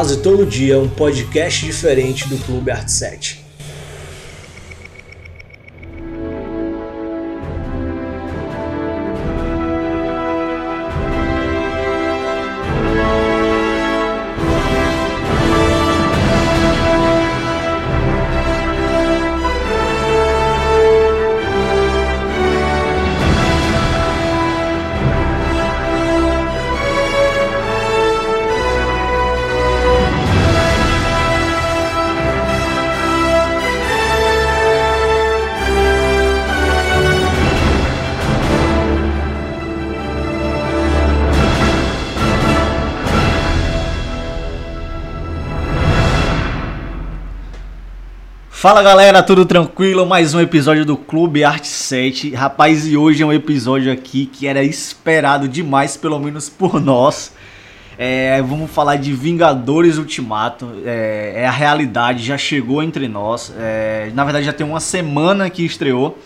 Quase todo dia um podcast diferente do Clube Art 7. Fala galera, tudo tranquilo? Mais um episódio do Clube Arte 7. Rapaz, e hoje é um episódio aqui que era esperado demais, pelo menos por nós. É, vamos falar de Vingadores Ultimato. É, é, a realidade, já chegou entre nós. É, na verdade, já tem uma semana que estreou.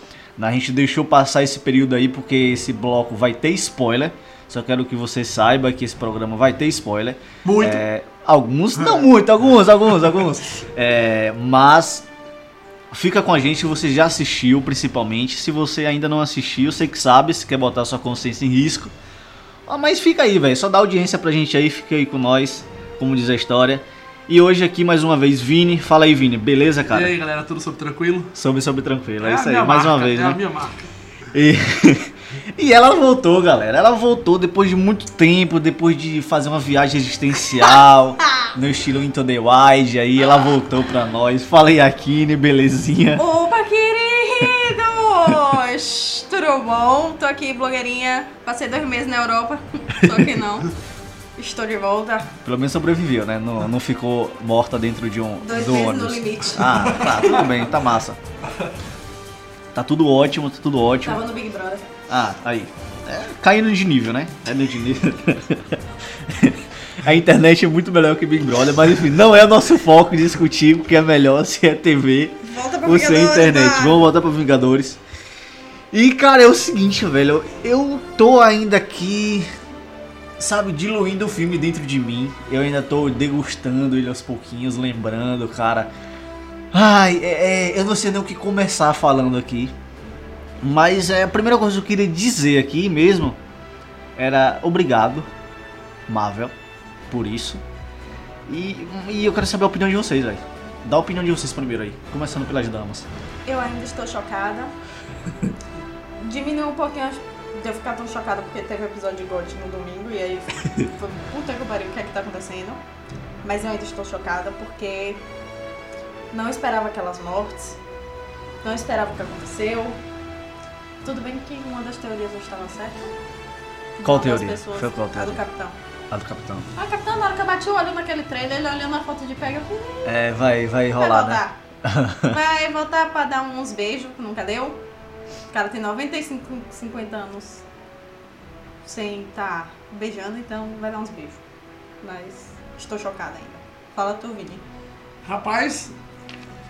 A gente deixou passar esse período aí porque esse bloco vai ter spoiler. Só quero que você saiba que esse programa vai ter spoiler. Muito. É, alguns, não muito, alguns, alguns, alguns. É, mas Fica com a gente se você já assistiu, principalmente. Se você ainda não assistiu, você que sabe, se quer botar sua consciência em risco. Ah, mas fica aí, velho. Só dá audiência pra gente aí, fica aí com nós, como diz a história. E hoje aqui mais uma vez, Vini. Fala aí, Vini. Beleza, cara? E aí, galera, tudo sob tranquilo? Soube, soube tranquilo. É, é isso aí, mais uma vez, é né? É a minha marca. E... e ela voltou, galera. Ela voltou depois de muito tempo, depois de fazer uma viagem existencial no estilo Into the Wild. Aí ela voltou pra nós. Falei aqui, né, belezinha? Opa, queridos! Tudo bom? Tô aqui, blogueirinha. Passei dois meses na Europa. Só que não. Estou de volta. Pelo menos sobreviveu, né? Não, não ficou morta dentro de um Dois do meses ônibus. no limite. Ah, tá, tudo bem, tá massa. Tá tudo ótimo, tá tudo ótimo. Tava no Big Brother. Ah, aí. É, caindo de nível, né? Caindo de nível. A internet é muito melhor que Big Brother, mas enfim, não é o nosso foco discutir o que é melhor, se é TV ou se é internet. tá? Vamos voltar pra Vingadores. E cara, é o seguinte, velho, eu tô ainda aqui, sabe, diluindo o filme dentro de mim. Eu ainda tô degustando ele aos pouquinhos, lembrando, cara. Ai, é, é, eu não sei nem o que começar falando aqui. Mas é, a primeira coisa que eu queria dizer aqui mesmo era obrigado, Marvel, por isso. E, e eu quero saber a opinião de vocês, velho. Dá a opinião de vocês primeiro aí, começando pelas damas. Eu ainda estou chocada. Diminuiu um pouquinho de eu ficar tão chocada porque teve episódio de GOT no domingo e aí foi puta que pariu, o que é que tá acontecendo? Mas eu ainda estou chocada porque não esperava aquelas mortes, não esperava o que aconteceu. Tudo bem que uma das teorias não estava certa. Qual Uma teoria? pessoas- Foi qual A do teoria? capitão. A do capitão. Ah, capitão, na hora que eu bati o olho naquele trailer, ele olhando a foto de pega, eu falei, É, vai, vai vai rolar, né? voltar. Vai voltar pra dar uns beijos, que nunca deu. O cara tem 95, 50 anos sem estar beijando, então vai dar uns beijos. Mas estou chocada ainda. Fala tu, Vini. Rapaz,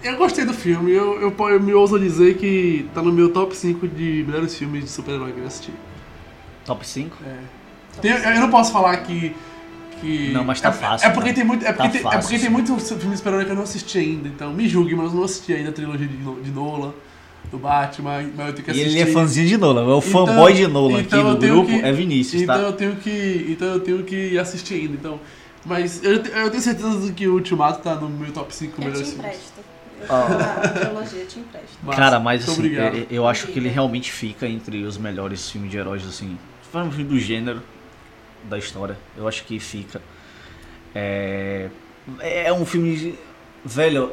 eu gostei do filme. Eu, eu, eu me ouso dizer que tá no meu top 5 de melhores filmes de super-herói que eu assisti. Top 5? É. Tem- eu não posso falar que. que Não, mas tá é, fácil, É porque né? tem muito. É Tá porque, tem, é fácil, porque sim. tem muito filme de super-herói que eu não assisti ainda. Então me julgue, mas eu não assisti ainda a trilogia de, No- de Nolan, do Batman, mas eu tenho que E assistir. ele é fãzinho de Nolan, é o Então- fanboy de Nolan então aqui do tenho grupo, que- é Vinícius, então tá? eu tenho que então eu tenho que assistir ainda então mas eu, eu tenho certeza que o Ultimato tá no meu top 5 Eu melhores te filmes Eu a trilogia, te empresto. Massa. Cara, mas assim, eu, eu acho que ele realmente fica entre os melhores filmes de heróis, assim. Se for um filme do gênero da história, eu acho que fica. É, é um filme. de- Velho,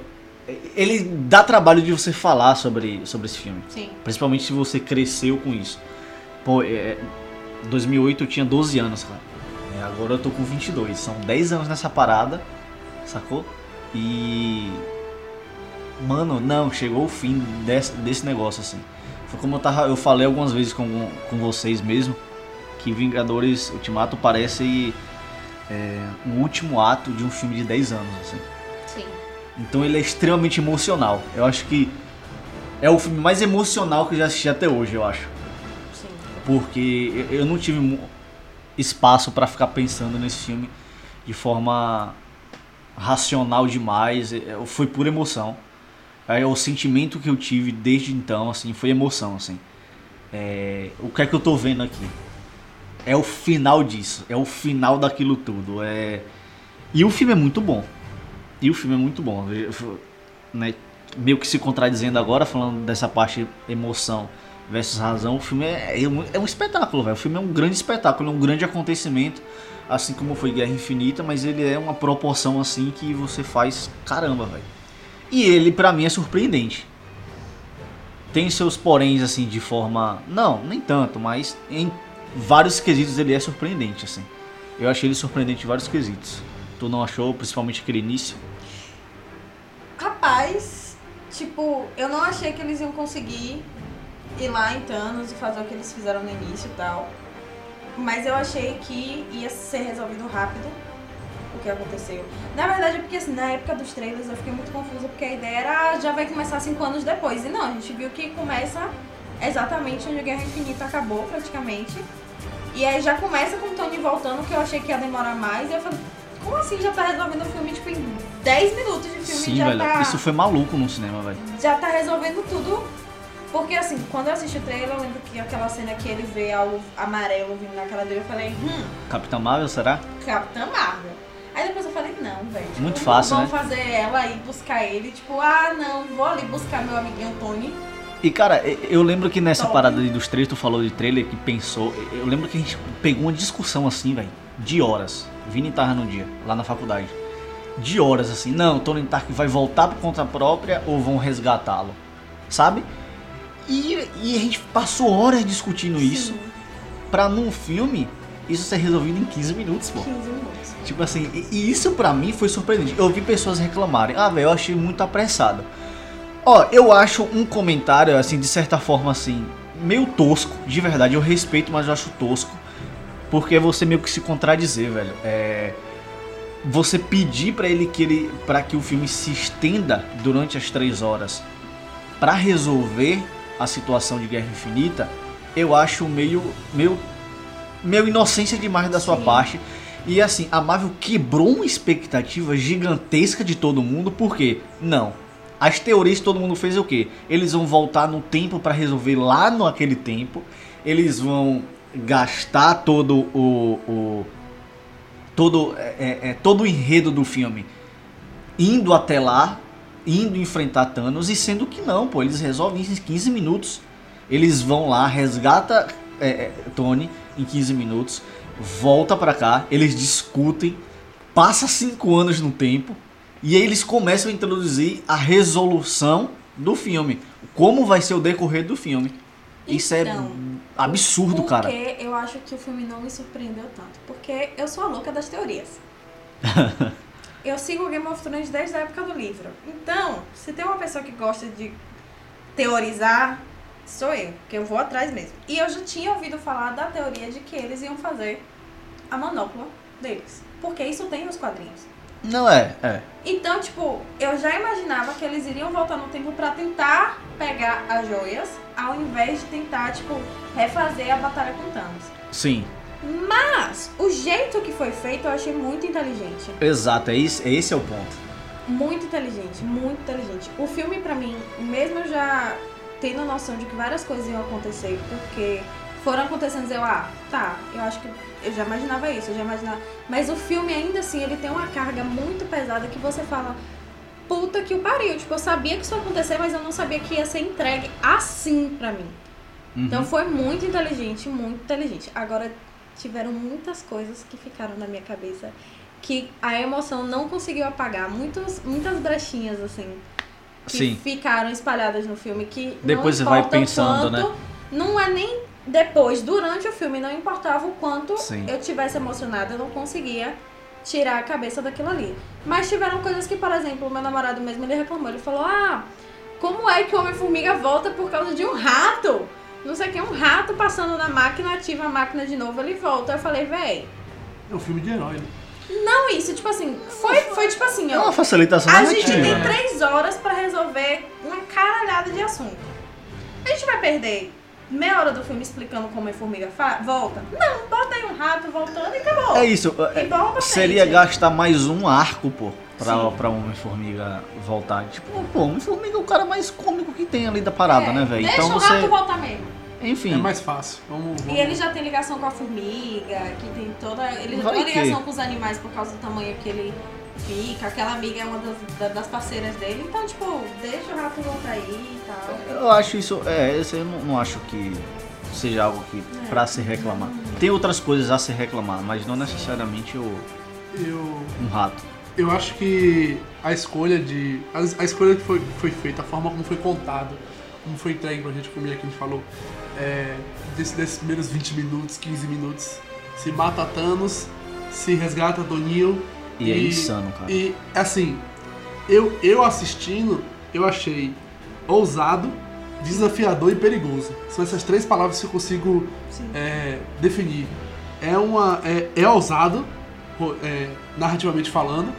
ele dá trabalho de você falar sobre, sobre esse filme. Sim. Principalmente se você cresceu com isso. Pô, é, 2008 eu tinha 12 anos, cara. É, agora eu tô com 22. São 10 anos nessa parada, sacou? E. Mano, não, chegou o fim desse, desse negócio, assim. Foi como eu, tava, eu falei algumas vezes com, com vocês mesmo, que Vingadores Ultimato parece é, um último ato de um filme de 10 anos, assim. Sim. Então ele é extremamente emocional. Eu acho que é o filme mais emocional que eu já assisti até hoje, eu acho. Sim. Porque eu não tive espaço pra ficar pensando nesse filme de forma racional demais, é, foi pura emoção. É, o sentimento que eu tive desde então, assim, foi emoção, assim. É, o que é que eu tô vendo aqui? É o final disso, é o final daquilo tudo. É... E o filme é muito bom. E o filme é muito bom. Né? Meio que se contradizendo agora, falando dessa parte emoção versus razão, o filme é, é, um, é um espetáculo, velho. O filme é um grande espetáculo, é um grande acontecimento, assim como foi Guerra Infinita, mas ele é uma proporção assim que você faz caramba, velho. E ele, para mim, é surpreendente. Tem seus poréns, assim, de forma. Não, nem tanto, mas em vários quesitos ele é surpreendente, assim. Eu achei ele surpreendente em vários quesitos. Tu não achou, principalmente aquele início? Rapaz, tipo, eu não achei que eles iam conseguir ir lá em Thanos e fazer o que eles fizeram no início e tal. Mas eu achei que ia ser resolvido rápido o que aconteceu. Na verdade, é porque assim, na época dos trailers eu fiquei muito confusa, porque a ideia era já vai começar cinco anos depois. E não, a gente viu que começa exatamente onde a Guerra Infinita acabou, praticamente. E aí já começa com o Tony voltando, que eu achei que ia demorar mais. E eu falei, como assim já tá resolvendo o filme, tipo, em 10 minutos de filme? Sim, já velho. Tá, Isso foi maluco no cinema, velho. já tá resolvendo tudo. Porque assim, quando eu assisti o trailer, eu lembro que aquela cena que ele vê algo amarelo vindo na cara dele, eu falei, hum, Capitão Marvel, será? Capitã Marvel. Aí depois eu falei, não, velho. Tipo, Muito fácil, não né? vão fazer ela ir buscar ele. Tipo, ah, não, vou ali buscar meu amiguinho Tony. E cara, eu lembro que nessa Top. parada dos trailers, tu falou de trailer que pensou. Eu lembro que a gente pegou uma discussão assim, velho, de horas. Vini tava no dia, lá na faculdade. De horas assim, não, Tony Stark vai voltar por conta própria ou vão resgatá-lo? Sabe? E, e a gente passou horas discutindo isso pra num filme isso ser resolvido em 15 minutos, pô. 15 minutos. Tipo assim, e e isso pra mim foi surpreendente. Eu vi pessoas reclamarem, ah, velho, eu achei muito apressado. Ó, eu acho um comentário, assim, de certa forma, assim, meio tosco, de verdade, eu respeito, mas eu acho tosco. Porque você meio que se contradizer, velho. É. Você pedir pra ele que ele. para que o filme se estenda durante as três horas pra resolver a situação de Guerra Infinita, eu acho meio. meio. Meio inocência demais da sua Sim. parte. E assim, a Marvel quebrou uma expectativa gigantesca de todo mundo, por quê? Não. As teorias que todo mundo fez é o quê? Eles vão voltar no tempo pra resolver lá no aquele tempo. Eles vão gastar todo o. o todo, é, é, é, todo o enredo do filme indo até lá, indo enfrentar Thanos, e sendo que não, pô, eles resolvem isso em 15 minutos. Eles vão lá, resgata é, é, Tony em 15 minutos, volta pra cá, eles discutem, passa 5 anos no tempo, e aí eles começam a introduzir a resolução do filme. Como vai ser o decorrer do filme. Isso é Então, absurdo, Por cara. que eu acho que o filme não me surpreendeu tanto? Porque eu sou a louca das teorias. eu sigo o Game of Thrones desde a época do livro. Então, se tem uma pessoa que gosta de teorizar, sou eu, que eu vou atrás mesmo. E eu já tinha ouvido falar da teoria de que eles iam fazer a manopla deles. Porque isso tem nos quadrinhos. Não é, é. Então, tipo, eu já imaginava que eles iriam voltar no tempo pra tentar pegar as joias, ao invés de tentar, tipo, refazer a batalha com Thanos. Sim. Mas o jeito que foi feito eu achei muito inteligente. Exato, é esse, é esse é o ponto. Muito inteligente, muito inteligente. O filme, pra mim, mesmo já tendo noção de que várias coisas iam acontecer, porque foram acontecendo, eu, ah, tá, eu acho que eu já imaginava isso, eu já imaginava. Mas o filme, ainda assim, ele tem uma carga muito pesada que você fala, puta que o pariu. Tipo, eu sabia que isso ia acontecer, mas eu não sabia que ia ser entregue assim pra mim. Uhum. Então foi muito inteligente, muito inteligente. Agora, tiveram muitas coisas que ficaram na minha cabeça que a emoção não conseguiu apagar. Muitos, muitas brechinhas, assim, que Sim. ficaram espalhadas no filme que Depois não você vai pensando, quanto, né? Não é nem depois, durante o filme, não importava o quanto Sim. eu tivesse emocionada, eu não conseguia tirar a cabeça daquilo ali. Mas tiveram coisas que, por exemplo, o meu namorado mesmo, ele reclamou, ele falou, ah, como é que o Homem-Formiga volta por causa de um rato? Não sei o que, um rato passando na máquina, ativa a máquina de novo, ele volta. Eu falei, véi, É um filme de herói, né? Não isso, tipo assim, foi, foi tipo assim, É ó. uma facilitação A gente narrativa, tem né? três horas pra resolver uma caralhada de assunto. A gente vai perder meia hora do filme explicando como a formiga volta. Não, bota aí um rato voltando e acabou. É isso. é- E seria gastar mais um arco, pô, pra, Sim. pra Homem-Formiga voltar. Tipo, pô, Homem-Formiga é o cara mais cômico que tem ali da parada, É, né, velho? Deixa Então o rato você. voltar mesmo. Enfim. É mais fácil. Vamos, E vamos. ele já tem ligação com a formiga, que tem toda. Ele já Vai tem uma que- ligação com os animais por causa do tamanho que ele fica. Aquela amiga é uma das, da- das parceiras dele. Então, tipo, deixa o rato voltar aí e tal. Eu acho isso. É, esse eu não, não acho que seja algo que É. pra se reclamar. Tem outras coisas a se reclamar, mas não necessariamente o, Eu, um rato. eu acho que a escolha de. A, a escolha que foi, foi feita, a forma como foi contado, como foi entregue pra gente comer aqui, a gente falou, é, desse- desses primeiros 20 minutos, 15 minutos, se mata Thanos, se resgata Toninho. E, é insano, cara. E assim, eu, eu assistindo, eu achei ousado, desafiador e perigoso. São essas três palavras que eu consigo é, definir. É uma. É, é ousado, é, narrativamente falando.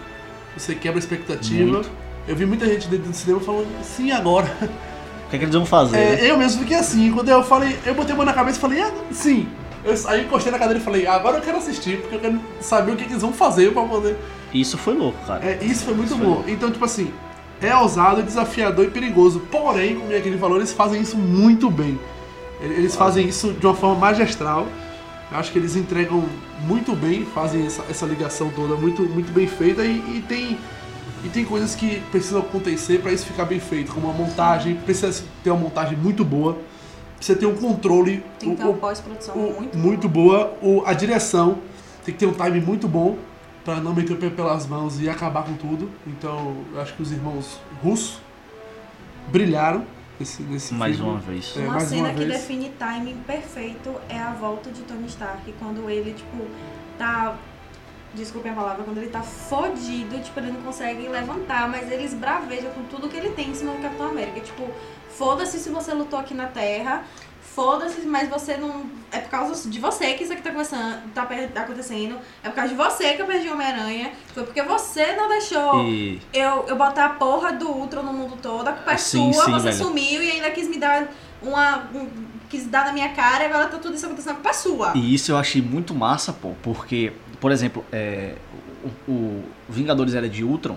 Você quebra a expectativa. Muito. Eu vi muita gente dentro do cinema falando, sim, agora. O que, é que eles vão fazer? né? É, eu mesmo fiquei assim. Quando eu falei, eu botei a mão na cabeça e falei, ah, sim. Eu, aí encostei na cadeira e falei, agora eu quero assistir, porque eu quero saber o que, que eles vão fazer pra poder. Isso foi louco, cara. É, isso foi muito Isso foi bom. Então, tipo assim, é ousado, desafiador e perigoso. Porém, como é aquele valor, eles fazem isso muito bem. Eles fazem isso de uma forma magistral. Eu acho que eles entregam muito bem, fazem essa, essa ligação toda muito, muito bem feita e, e tem. E tem coisas que precisam acontecer para isso ficar bem feito, como a montagem, precisa ter uma montagem muito boa, precisa ter um controle Tem que ter uma pós-produção muito, muito boa, o- a direção tem que ter um time muito bom para não meter o pé pelas mãos e acabar com tudo. Então, eu acho que os irmãos russos brilharam nesse, nesse Mais filme. uma vez. É, Uma cena uma que vez. define timing perfeito é a volta de Tony Stark, quando ele, tipo, tá. Desculpe a palavra, quando ele tá fodido, tipo, ele não consegue levantar, mas ele esbraveja com tudo que ele tem em cima do Capitão América. Tipo, foda-se se você lutou aqui na Terra, foda-se, mas você não. É por causa de você que isso aqui tá, começando, tá per- acontecendo, é por causa de você que eu perdi o Homem-Aranha, foi porque você não deixou E eu, eu botar a porra do Ultron no mundo todo, a culpa é Sim, sua, sim, você velho. sumiu e ainda quis me dar uma. um- quis dar na minha cara e agora tá tudo isso acontecendo, a culpa é sua. E isso eu achei muito massa, pô, porque, por exemplo, é, o, o Vingadores Era de Ultron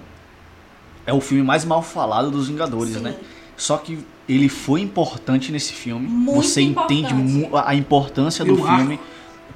é o filme mais mal falado dos Vingadores, Sim. né? Só que ele foi importante nesse filme. Muito Você entende importante. mu- a importância do o arco. filme,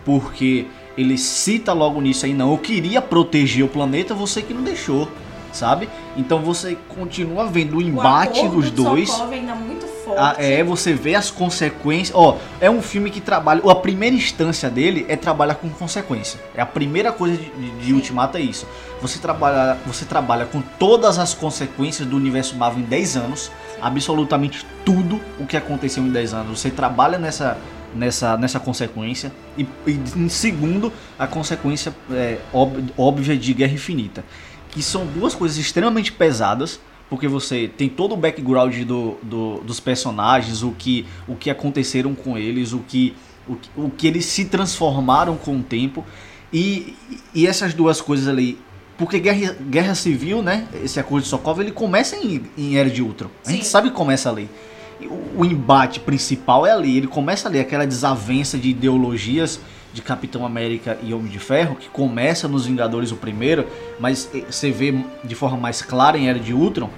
porque ele cita logo nisso aí, não, eu queria proteger o planeta, você que não deixou, sabe? Então você continua vendo o O embate acordo dos do dois. Ainda muito forte. Ah, é, você vê as consequências. Ó, é um filme que trabalha. A primeira instância dele é trabalhar com consequência. É a primeira coisa de, de, Sim. Ultimato é isso. Você trabalha, você trabalha com todas as consequências do universo Marvel em 10 anos. Absolutamente tudo o que aconteceu em 10 anos. Você trabalha nessa, nessa, nessa consequência. E, e em segundo, a consequência é, ób- óbvia de Guerra Infinita. Que são duas coisas extremamente pesadas porque você tem todo o background do, do- dos personagens, o que, o que aconteceram com eles, o que, o, o que eles se transformaram com o tempo. E, e essas duas coisas ali. Porque Guerra, Guerra Civil, né? Esse acordo de Sokovia, ele começa em, em Era de Ultron. A gente Sim. sabe que começa ali. O, o embate principal é ali. Ele começa ali, aquela desavença de ideologias de Capitão América e Homem de Ferro, que começa nos Vingadores o primeiro, mas eh, você vê de forma mais clara em Era de Ultron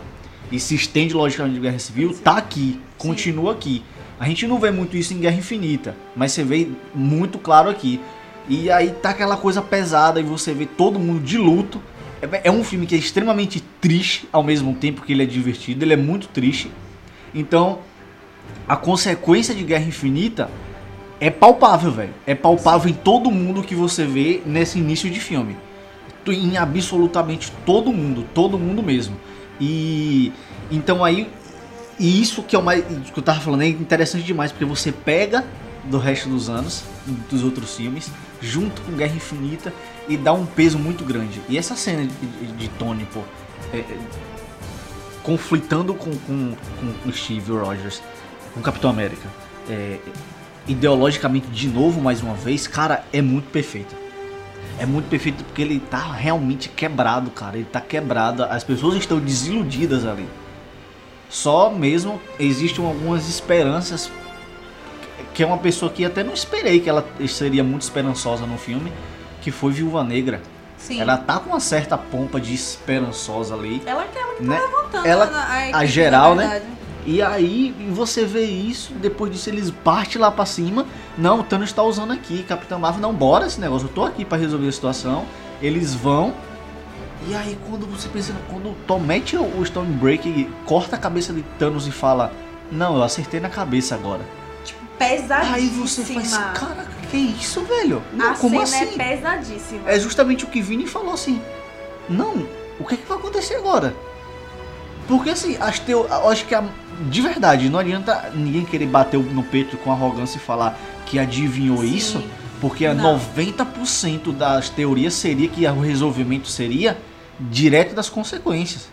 e se estende logicamente de Guerra Civil, tá aqui, continua aqui. A gente não vê muito isso em Guerra Infinita, mas você vê muito claro aqui. E aí tá aquela coisa pesada e você vê todo mundo de luto. É, é um filme que é extremamente triste ao mesmo tempo que ele é divertido, ele é muito triste. Então, a consequência de Guerra Infinita é palpável, velho. É palpável em todo mundo que você vê nesse início de filme. Em absolutamente todo mundo, todo mundo mesmo. E então aí e isso que é o mais que eu tava falando é interessante demais porque você pega do resto dos anos dos outros filmes junto com Guerra Infinita e dá um peso muito grande. E essa cena de, de- Tony, pô, é- é, conflitando com, com, com o Steve Rogers, com Capitão América, é, ideologicamente de novo mais uma vez, cara, é muito perfeito. É muito perfeito porque ele tá realmente quebrado, cara. Ele tá quebrado. As pessoas estão desiludidas ali. Só mesmo existem algumas esperanças que é uma pessoa que até não esperei que ela seria muito esperançosa no filme, que foi Viúva Negra. Sim. Ela tá com uma certa pompa de esperançosa ali. Ela que que Né? tá levantando Ela- a, a equipe, geral, né? E aí você vê isso, depois disso eles partem lá pra cima. Não, o Thanos tá usando aqui, Capitão Marvel, não, bora esse negócio, eu tô aqui pra resolver a situação. Eles vão. E aí quando você pensa, quando o Thor mete o o Stormbreaker e corta a cabeça de Thanos e fala, não, eu acertei na cabeça agora. Pesadíssima. Aí você faz, cara, que isso, velho? Não, a como cena assim? é pesadíssima. É justamente o que Vini falou assim. Não, o que, é que vai acontecer agora? Porque assim, as teo... eu acho que a... de verdade, não adianta ninguém querer bater no peito com arrogância e falar que adivinhou Sim. isso, porque a Não. 90% das teorias seria que o resolvimento seria direto das consequências.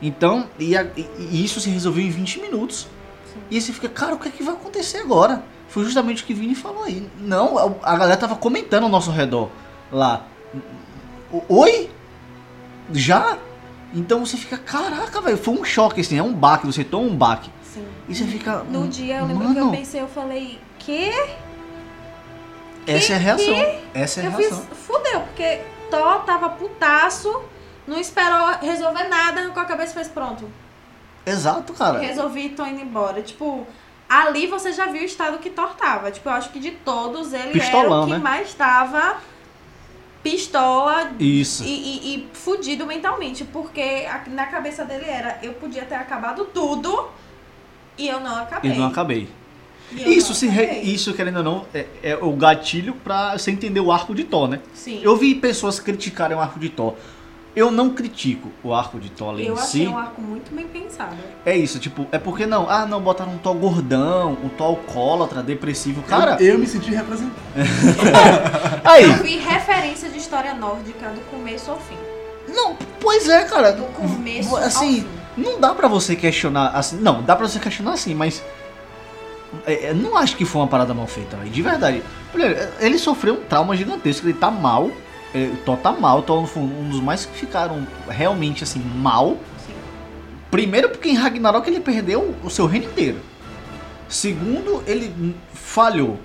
Então, e, a- e- e isso se resolveu em 20 minutos. E aí você fica, cara, o que é que vai acontecer agora? Foi justamente o que Vini falou aí. Não, a, galera tava comentando ao nosso redor lá. Oi? Já? Então você fica, caraca, velho, foi um choque, assim, é um baque, você toma um baque. Sim. E você fica. No dia eu lembro mano, que eu pensei, eu falei, que? Essa é a reação. Essa é a eu fiz, reação. fudeu, porque Thor tava putaço, não esperou resolver nada, arrancou a cabeça e fez pronto. Exato, cara. Resolvi e tô indo embora. Tipo, ali você já viu o estado que Thor tava. Tipo, eu acho que de todos ele Pistolão, era o que né? mais tava pistola Isso. e, e, e fudido mentalmente. Porque na cabeça dele era, eu podia ter acabado tudo e eu não acabei. Eu não acabei. E Isso, não se re- acabei. isso, querendo ou não, é, é o gatilho pra você entender o arco de Thor, né? Sim. Eu vi pessoas criticarem o arco de Thor. Eu não critico o arco de Thor ali Eu em achei si. um arco muito bem pensado. É isso, tipo, é porque não, ah, não, botaram um Thor gordão, um Thor alcoólatra, depressivo. Cara, eu, eu me senti representado. aí, Eu vi referência de história nórdica do começo ao fim. não, pois é, cara. Do começo assim, ao fim. não dá pra você questionar assim, não, dá pra você questionar assim, mas é, é, não acho que foi uma parada mal feita, velho, de verdade. Ele sofreu um trauma gigantesco, ele tá mal, é, tá mal, o Thor foi um dos mais que ficaram realmente assim mal. Sim. Primeiro porque em Ragnarok ele perdeu o seu reino inteiro. Segundo, ele falhou.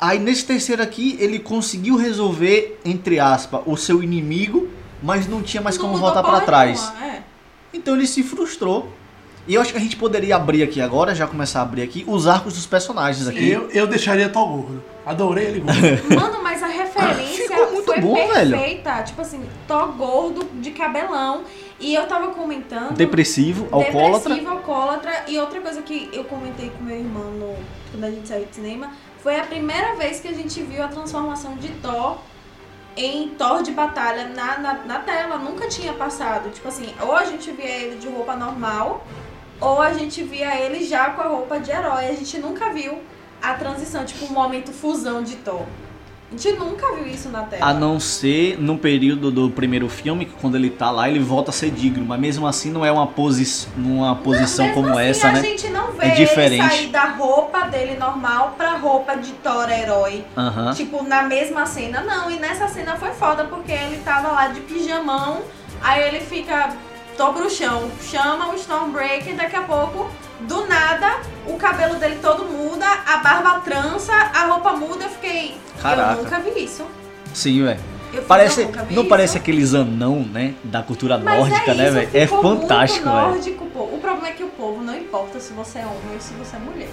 Aí nesse terceiro aqui, ele conseguiu resolver, entre aspas, o seu inimigo, mas não tinha mais Não como voltar pra porra trás. é. Então ele se frustrou. E eu acho que a gente poderia abrir aqui agora, já começar a abrir aqui, os arcos dos personagens aqui. Eu, eu deixaria Thor gordo. Adorei ele. Mano, mas a referência Ficou muito foi bom, velho. perfeita. Tipo assim, Thor gordo, de cabelão. E eu tava comentando. Depressivo, alcoólatra. Depressivo, alcoólatra. E outra coisa que eu comentei com meu irmão no, quando a gente saiu de cinema foi a primeira vez que a gente viu a transformação de Thor em Thor de batalha na, na, na tela. Nunca tinha passado. Tipo assim, ou a gente via ele de roupa normal, ou a gente via ele já com a roupa de herói. A gente nunca viu a transição, tipo, um momento fusão de Thor. A gente nunca viu isso na tela. A não ser no período do primeiro filme, que quando ele tá lá, ele volta a ser digno. Mas mesmo assim não é uma, posi numa posição Mesmo como assim, essa, a né? gente não vê É diferente. ele sair da roupa dele normal pra roupa de Thor herói. Aham. Tipo, na mesma cena, não. E nessa cena foi foda, porque ele tava lá de pijamão, aí ele fica, tô pro chão, chama o Stormbreaker, daqui a pouco, do nada, o cabelo dele todo muda, a barba trança, a roupa muda, eu fiquei, Caraca. eu nunca vi isso. Sim, velho. Eu Parece, não isso. parece aqueles anão, né? Da cultura Mas nórdica, é né, isso, velho? É fantástico, velho. nórdico, pô. O problema é que o povo não importa se você é homem ou se você é mulher.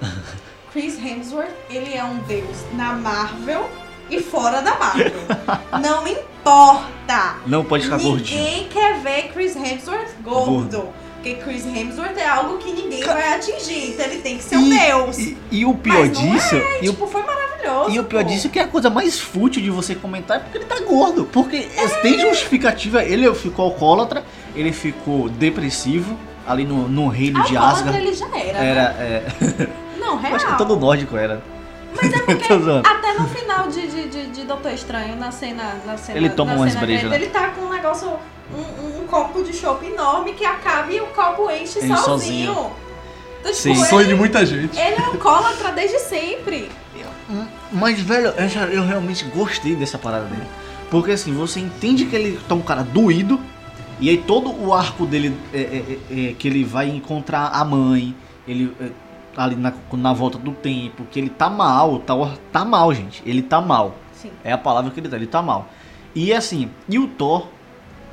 Chris Hemsworth, ele é um deus na Marvel e fora da Marvel. não importa. Não pode ficar gordinho. Ninguém quer ver Chris Hemsworth gordo. Gordo. Porque Chris Hemsworth é algo que ninguém vai atingir. Então ele tem que ser um deus. E, e o pior Mas disso, é, e, o, tipo, foi maravilhoso. e o pior pô. disso é que é a coisa mais fútil de você comentar é porque ele tá gordo. Porque tem justificativa, ele ficou alcoólatra, ele ficou depressivo ali no, no reino de Alcoólatra Asgard. ele já era. Era, né? é, Não, real. acho que todo nórdico era. Mas é porque até no final de, de, de, de Doutor Estranho, na cena. Na cena Ele toma na umas cena brejas, né? Ele tá com um negócio, um, um- copo de chopp enorme que acaba e o copo enche Ele sozinho. sozinho. Então, Sim. tipo, Sonho ele, de muita gente. ele é alcoólatra desde sempre. Mas, velho, eu, realmente gostei dessa parada dele. Porque assim, você entende que ele tá um cara doído. E aí todo o arco dele é, é- é- é que ele vai encontrar a mãe. Ele. É, ali na, na volta do tempo, que ele tá mal, tá, tá mal, gente. Ele tá mal. Sim. É a palavra que ele tá, ele tá mal. E assim, e o Thor,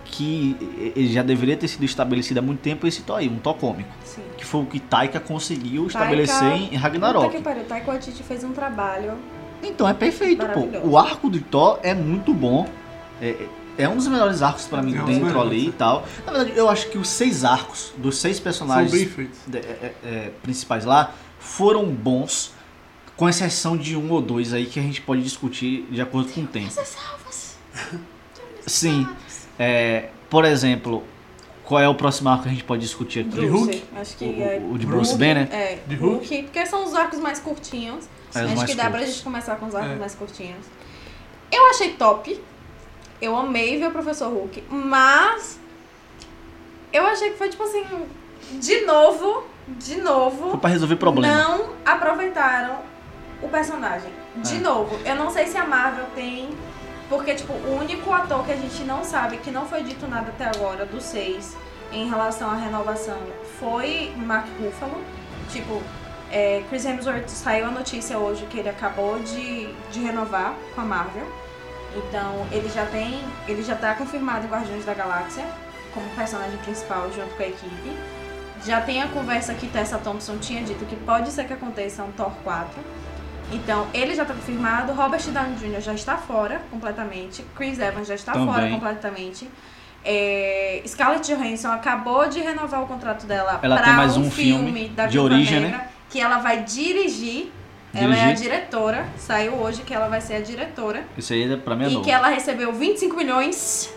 que ele já deveria ter sido estabelecido há muito tempo, esse Thor aí, um Thor cômico. Sim. Que foi o que Taika conseguiu Taika- estabelecer em Puta Ragnarok. que pariu, Taika Waititi fez um trabalho. Então é perfeito, pô. O arco do Thor é muito bom. É, é um dos melhores arcos pra mim É dentro ali é. e tal. Na verdade, eu acho que os seis arcos dos seis personagens de- é, é, é, principais lá foram bons, com exceção de um ou dois aí que a gente pode discutir de acordo com o tempo. Sim. É, por exemplo, qual é o próximo arco que a gente pode discutir aqui? De Bruce, Hulk? Acho que O, é. o- o de Hulk. Bruce Banner? É, De Hulk, porque são os arcos mais curtinhos. É, Acho mais que dá pra gente começar com os arcos É. mais curtinhos. Eu achei top. Eu amei ver o Professor Hulk, mas eu achei que foi tipo assim, de novo, de novo, Foi pra resolver problema. não aproveitaram o personagem. De É. novo, eu não sei se a Marvel tem. Porque, tipo, o único ator que a gente não sabe, que não foi dito nada até agora, dos seis, em relação à renovação, foi Mark Ruffalo. Tipo, é, Chris Hemsworth saiu a notícia hoje que ele acabou de, de renovar com a Marvel. Então, ele já tem. Ele já tá confirmado em Guardiões da Galáxia como personagem principal junto com a equipe. Já tem a conversa que Tessa Thompson tinha dito que pode ser que aconteça um Thor 4. Então, ele já tá confirmado. Robert Downey Jr. já está fora completamente. Chris Evans já está Também. fora completamente. É, Scarlett Johansson acabou de renovar o contrato dela Ela para mais um filme da de origem, né? Negra, que ela vai dirigir. Ela é a diretora. Saiu hoje que ela vai ser a diretora. Isso aí pra mim é e novo. que ela recebeu 25 milhões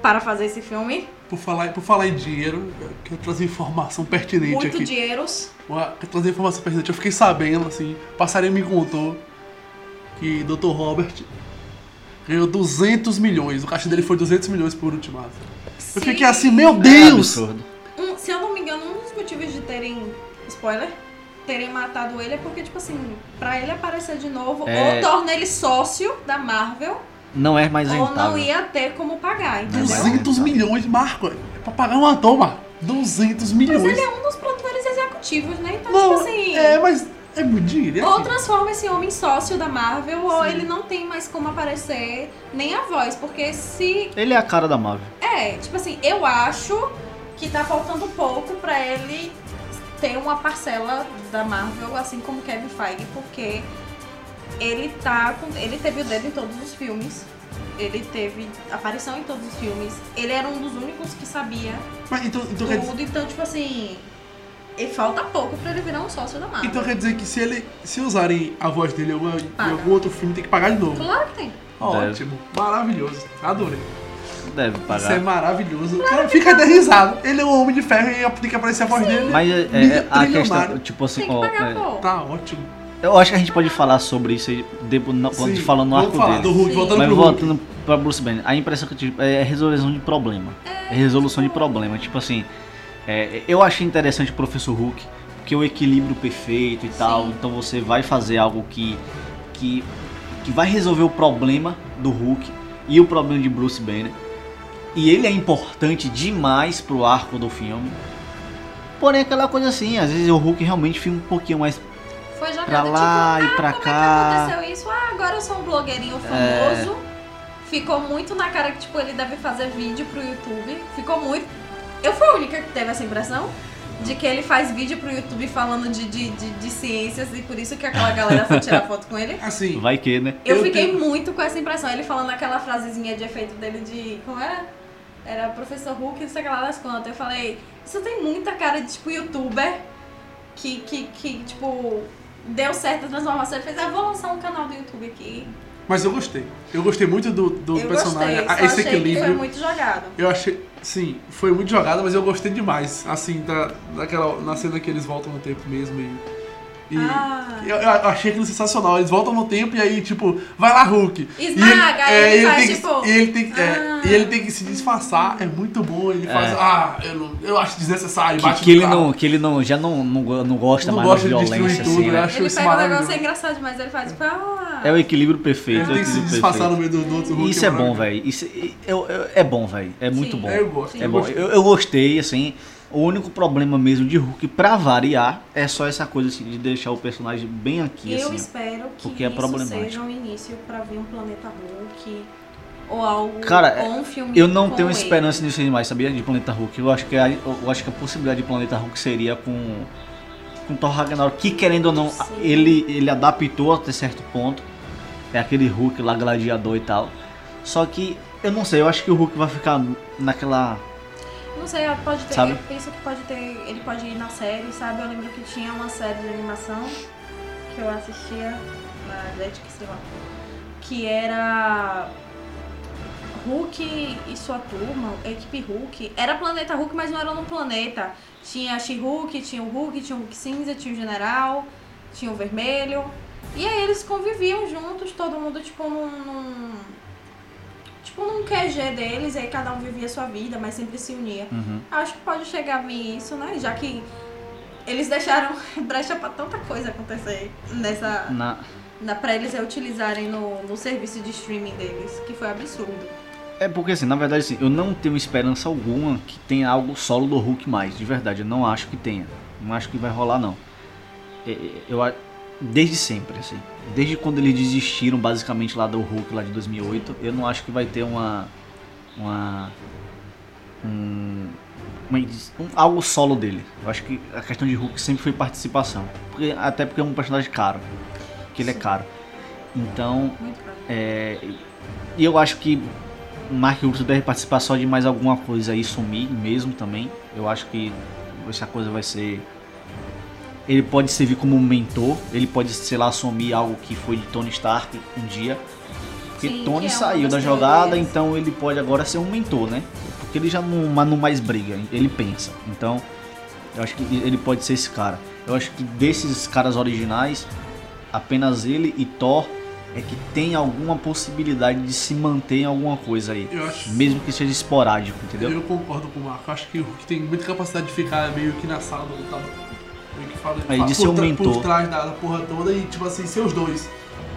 para fazer esse filme. Por falar, por falar em dinheiro, eu quero trazer informação pertinente Muito aqui. dinheiros. Uma- Quero trazer informação pertinente. Eu fiquei sabendo, assim, passarinho me contou que Dr. Robert ganhou 200 milhões. O caixa dele foi 200 milhões por ultimato. Eu Sim. fiquei assim, meu É Deus! absurdo. Um- se eu não me engano, um dos motivos de terem. Spoiler. Terem matado ele é porque, tipo assim, pra ele aparecer de novo, É. ou torna ele sócio da Marvel, Não é mais ou rentável. não ia ter como pagar, entendeu? 200 milhões, Marco. É pra pagar um ator, Marco. 200 milhões. Mas ele é um dos produtores executivos, né? Então, Não, tipo assim. é, mas é muito dinheiro. e Ou transforma esse homem em sócio da Marvel, ou ele não tem mais como aparecer nem a voz. Porque se Ele é a cara da Marvel. É, tipo assim, eu acho que tá faltando pouco pra ele ter uma parcela da Marvel, assim como Kevin Feige, porque ele tá com. Ele teve o dedo em todos os filmes. Ele teve aparição em todos os filmes. Ele era um dos únicos que sabia Mas então, então, quer dizer, tudo, então, tipo assim. E falta pouco pra ele virar um sócio da Marvel. então quer dizer que se ele se usarem a voz dele em, algum outro filme, tem que pagar de novo. Claro que tem. Ótimo, maravilhoso. Adorei. Deve Isso pagar. é maravilhoso. Cara, fica até risado. Ele é um homem de ferro e tem que aparecer a voz dele. Mas é, é, Milha- a questão, tipo assim, ó, é. Tá ótimo. eu acho que a gente pode falar sobre isso aí depois, na- quando Sim, falando no arco falar dele. do Hulk, Sim. voltando Mas pro Hulk. voltando pra Bruce Banner, a impressão que eu tive é resolução de problema. É resolução de problema. Tipo assim, é, eu achei interessante o Professor Hulk, porque o equilíbrio perfeito e tal. Então você vai fazer algo que, que, que vai resolver o problema do Hulk e o problema de Bruce Banner. E ele é importante demais pro arco do filme. Porém, aquela coisa assim, às vezes o Hulk realmente fica um pouquinho mais Foi jogado pra lá tipo, e pra ah, como cá. é que aconteceu isso? Ah, agora eu sou um blogueirinho famoso. Ficou muito na cara que, tipo, ele deve fazer vídeo pro YouTube. Ficou muito... Eu fui a única que teve essa impressão. De que ele faz vídeo pro YouTube falando de, de, de, de ciências e por isso que aquela galera foi tirar foto com ele. Assim, Vai que, né? Eu, Eu fiquei tenho- muito com essa impressão. Ele falando aquela frasezinha de efeito dele de. Como era? Era professor Hulk, não sei o que lá das contas. Eu falei, isso tem muita cara de tipo youtuber que, que, que tipo, deu certo a transformação. Ele fez, ah, vou lançar um canal do YouTube aqui. mas eu gostei. Eu gostei muito do, do eu personagem, gostei, só esse achei que foi equilíbrio. muito jogado. Eu achei, sim, foi muito jogada, mas eu gostei demais, assim, da, daquela, na cena que eles voltam no tempo mesmo e... e Ah. eu, eu achei aquilo sensacional. Eles voltam no tempo e aí, tipo, vai lá, Hulk. Esmaga, e aí ele faz, tem que, tipo, e ele tem, que- é, ah. e ele tem que se disfarçar, é muito bom. Ele faz, É. ah, eu, não, eu acho desnecessário. Que, que ele não, que ele não, já não, não, não gosta Não mais gosta da violência, tudo, assim, né? Ele pega um negócio engraçado demais, ele faz tipo, ah. É o equilíbrio perfeito. Ele é tem que se disfarçar no meio do, do outro Hulk. Isso é bom, maravilhoso. velho. Isso é, é- é bom, velho. É muito Sim. bom. É, eu gosto. É bom. Eu, eu gostei, assim. O único problema mesmo de Hulk, pra variar, é só essa coisa assim, de deixar o personagem bem aqui, Eu assim. espero que porque é isso seja um início pra vir um Planeta Hulk ou algo Cara, um filme Eu não tenho ele. esperança nisso mais, sabia? De Planeta Hulk. Eu acho que a, eu acho que a possibilidade de Planeta Hulk seria com com Thor Ragnarok, que querendo ou não, Sim. ele ele adaptou até certo ponto. É aquele Hulk lá gladiador e tal. Só que eu não sei, eu acho que o Hulk vai ficar naquela Não sei, pode ter, Sabe? eu penso que pode ter, ele pode ir na série, sabe? Eu lembro que tinha uma série de animação que eu assistia na Netflix, sei lá, que era Hulk e sua turma, equipe Hulk. Era Planeta Hulk, mas não era num planeta. Tinha a She-Hulk, tinha o Hulk, tinha o Hulk cinza, tinha o General, tinha o Vermelho. E aí eles conviviam juntos, todo mundo tipo num, num tipo num QG deles, aí cada um vivia a sua vida, mas sempre se unia. Uhum. Acho que pode chegar a vir isso, né? Já que eles deixaram brecha pra tanta coisa acontecer nessa. na Na, pra eles utilizarem no, no serviço de streaming deles, que foi absurdo. É porque assim, na verdade assim, eu não tenho esperança alguma que tenha algo solo do Hulk mais, de verdade, eu não acho que tenha. Não acho que vai rolar não. É, é, Eu a- desde sempre assim, desde quando eles desistiram basicamente lá do Hulk lá de 2008, eu não acho que vai ter uma uma um, um- algo solo dele. Eu acho que a questão de Hulk sempre foi participação, porque até porque é um personagem caro, que ele é caro. Então, é, e eu acho que Mark Ruffalo deve participar só de mais alguma coisa e sumir mesmo também. Eu acho que essa coisa vai ser. Ele pode servir como um mentor, ele pode, sei lá, assumir algo que foi de Tony Stark um dia. Porque Sim, Tony que é saiu da jogada, teorias. então ele pode agora ser um mentor, né? Porque ele já não, não mais briga, ele pensa. Então, eu acho que ele pode ser esse cara. Eu acho que desses caras originais, apenas ele e Thor é que tem alguma possibilidade de se manter em alguma coisa aí. Eu acho. Mesmo que seja esporádico, entendeu? Eu concordo com o Marco. Eu acho que o Hulk tem muita capacidade de ficar meio que na sala do lutador. Meio que fala, Aí, fala de por, um mentor. por trás da, da porra toda e, tipo assim, ser os dois.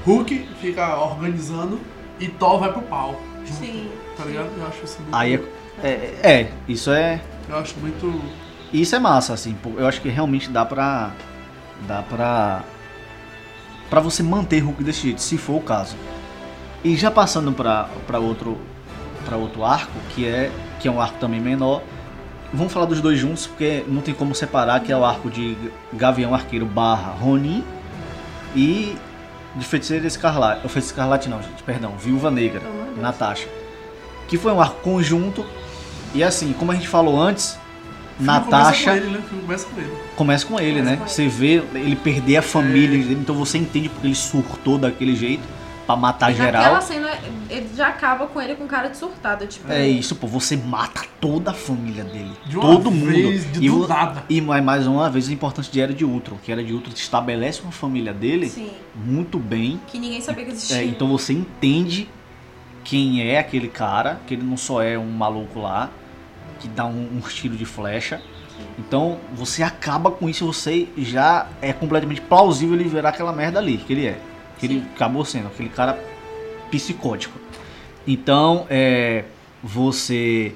Hulk fica organizando e Thor vai pro pau. junto, Sim. Tá ligado? Eu acho isso muito. Aí é, é, é, isso é. Eu acho muito. Isso é massa, assim. Eu acho que realmente dá pra. Dá pra. Pra você manter Hulk desse jeito, se for o caso. E já passando pra, pra outro. para outro arco, que é. Que é um arco também menor. Vamos falar dos dois juntos, porque não tem como separar, que é o arco de Gavião Arqueiro barra Ronin e de Feiticeira Escarlate. Ou Feiticeira Escarlate não, gente, perdão, Viúva Negra, Deus. Natasha. Que foi um arco conjunto. E assim, como a gente falou antes, filme Começa Natasha com ele, né? Começa com ele. começa com ele, Começa né? com ele. Você vê ele perder a família, dele, então você entende porque ele surtou daquele jeito pra matar Naquela geral. cena, ele já acaba com ele com cara de surtado, tipo. É isso, pô, você mata toda a família dele. De uma todo mundo. vez, de e, do nada. e mais mais uma vez a importância de Era de Ultron, que Era de Ultron estabelece uma família dele Sim. muito bem. Que ninguém sabia que existia. É, então você entende quem é aquele cara, que ele não só é um maluco lá, que dá um, um tiro de flecha. Então você acaba com isso, você já é completamente plausível ele virar aquela merda ali que ele é. Que ele acabou sendo, aquele cara psicótico. Então, é, você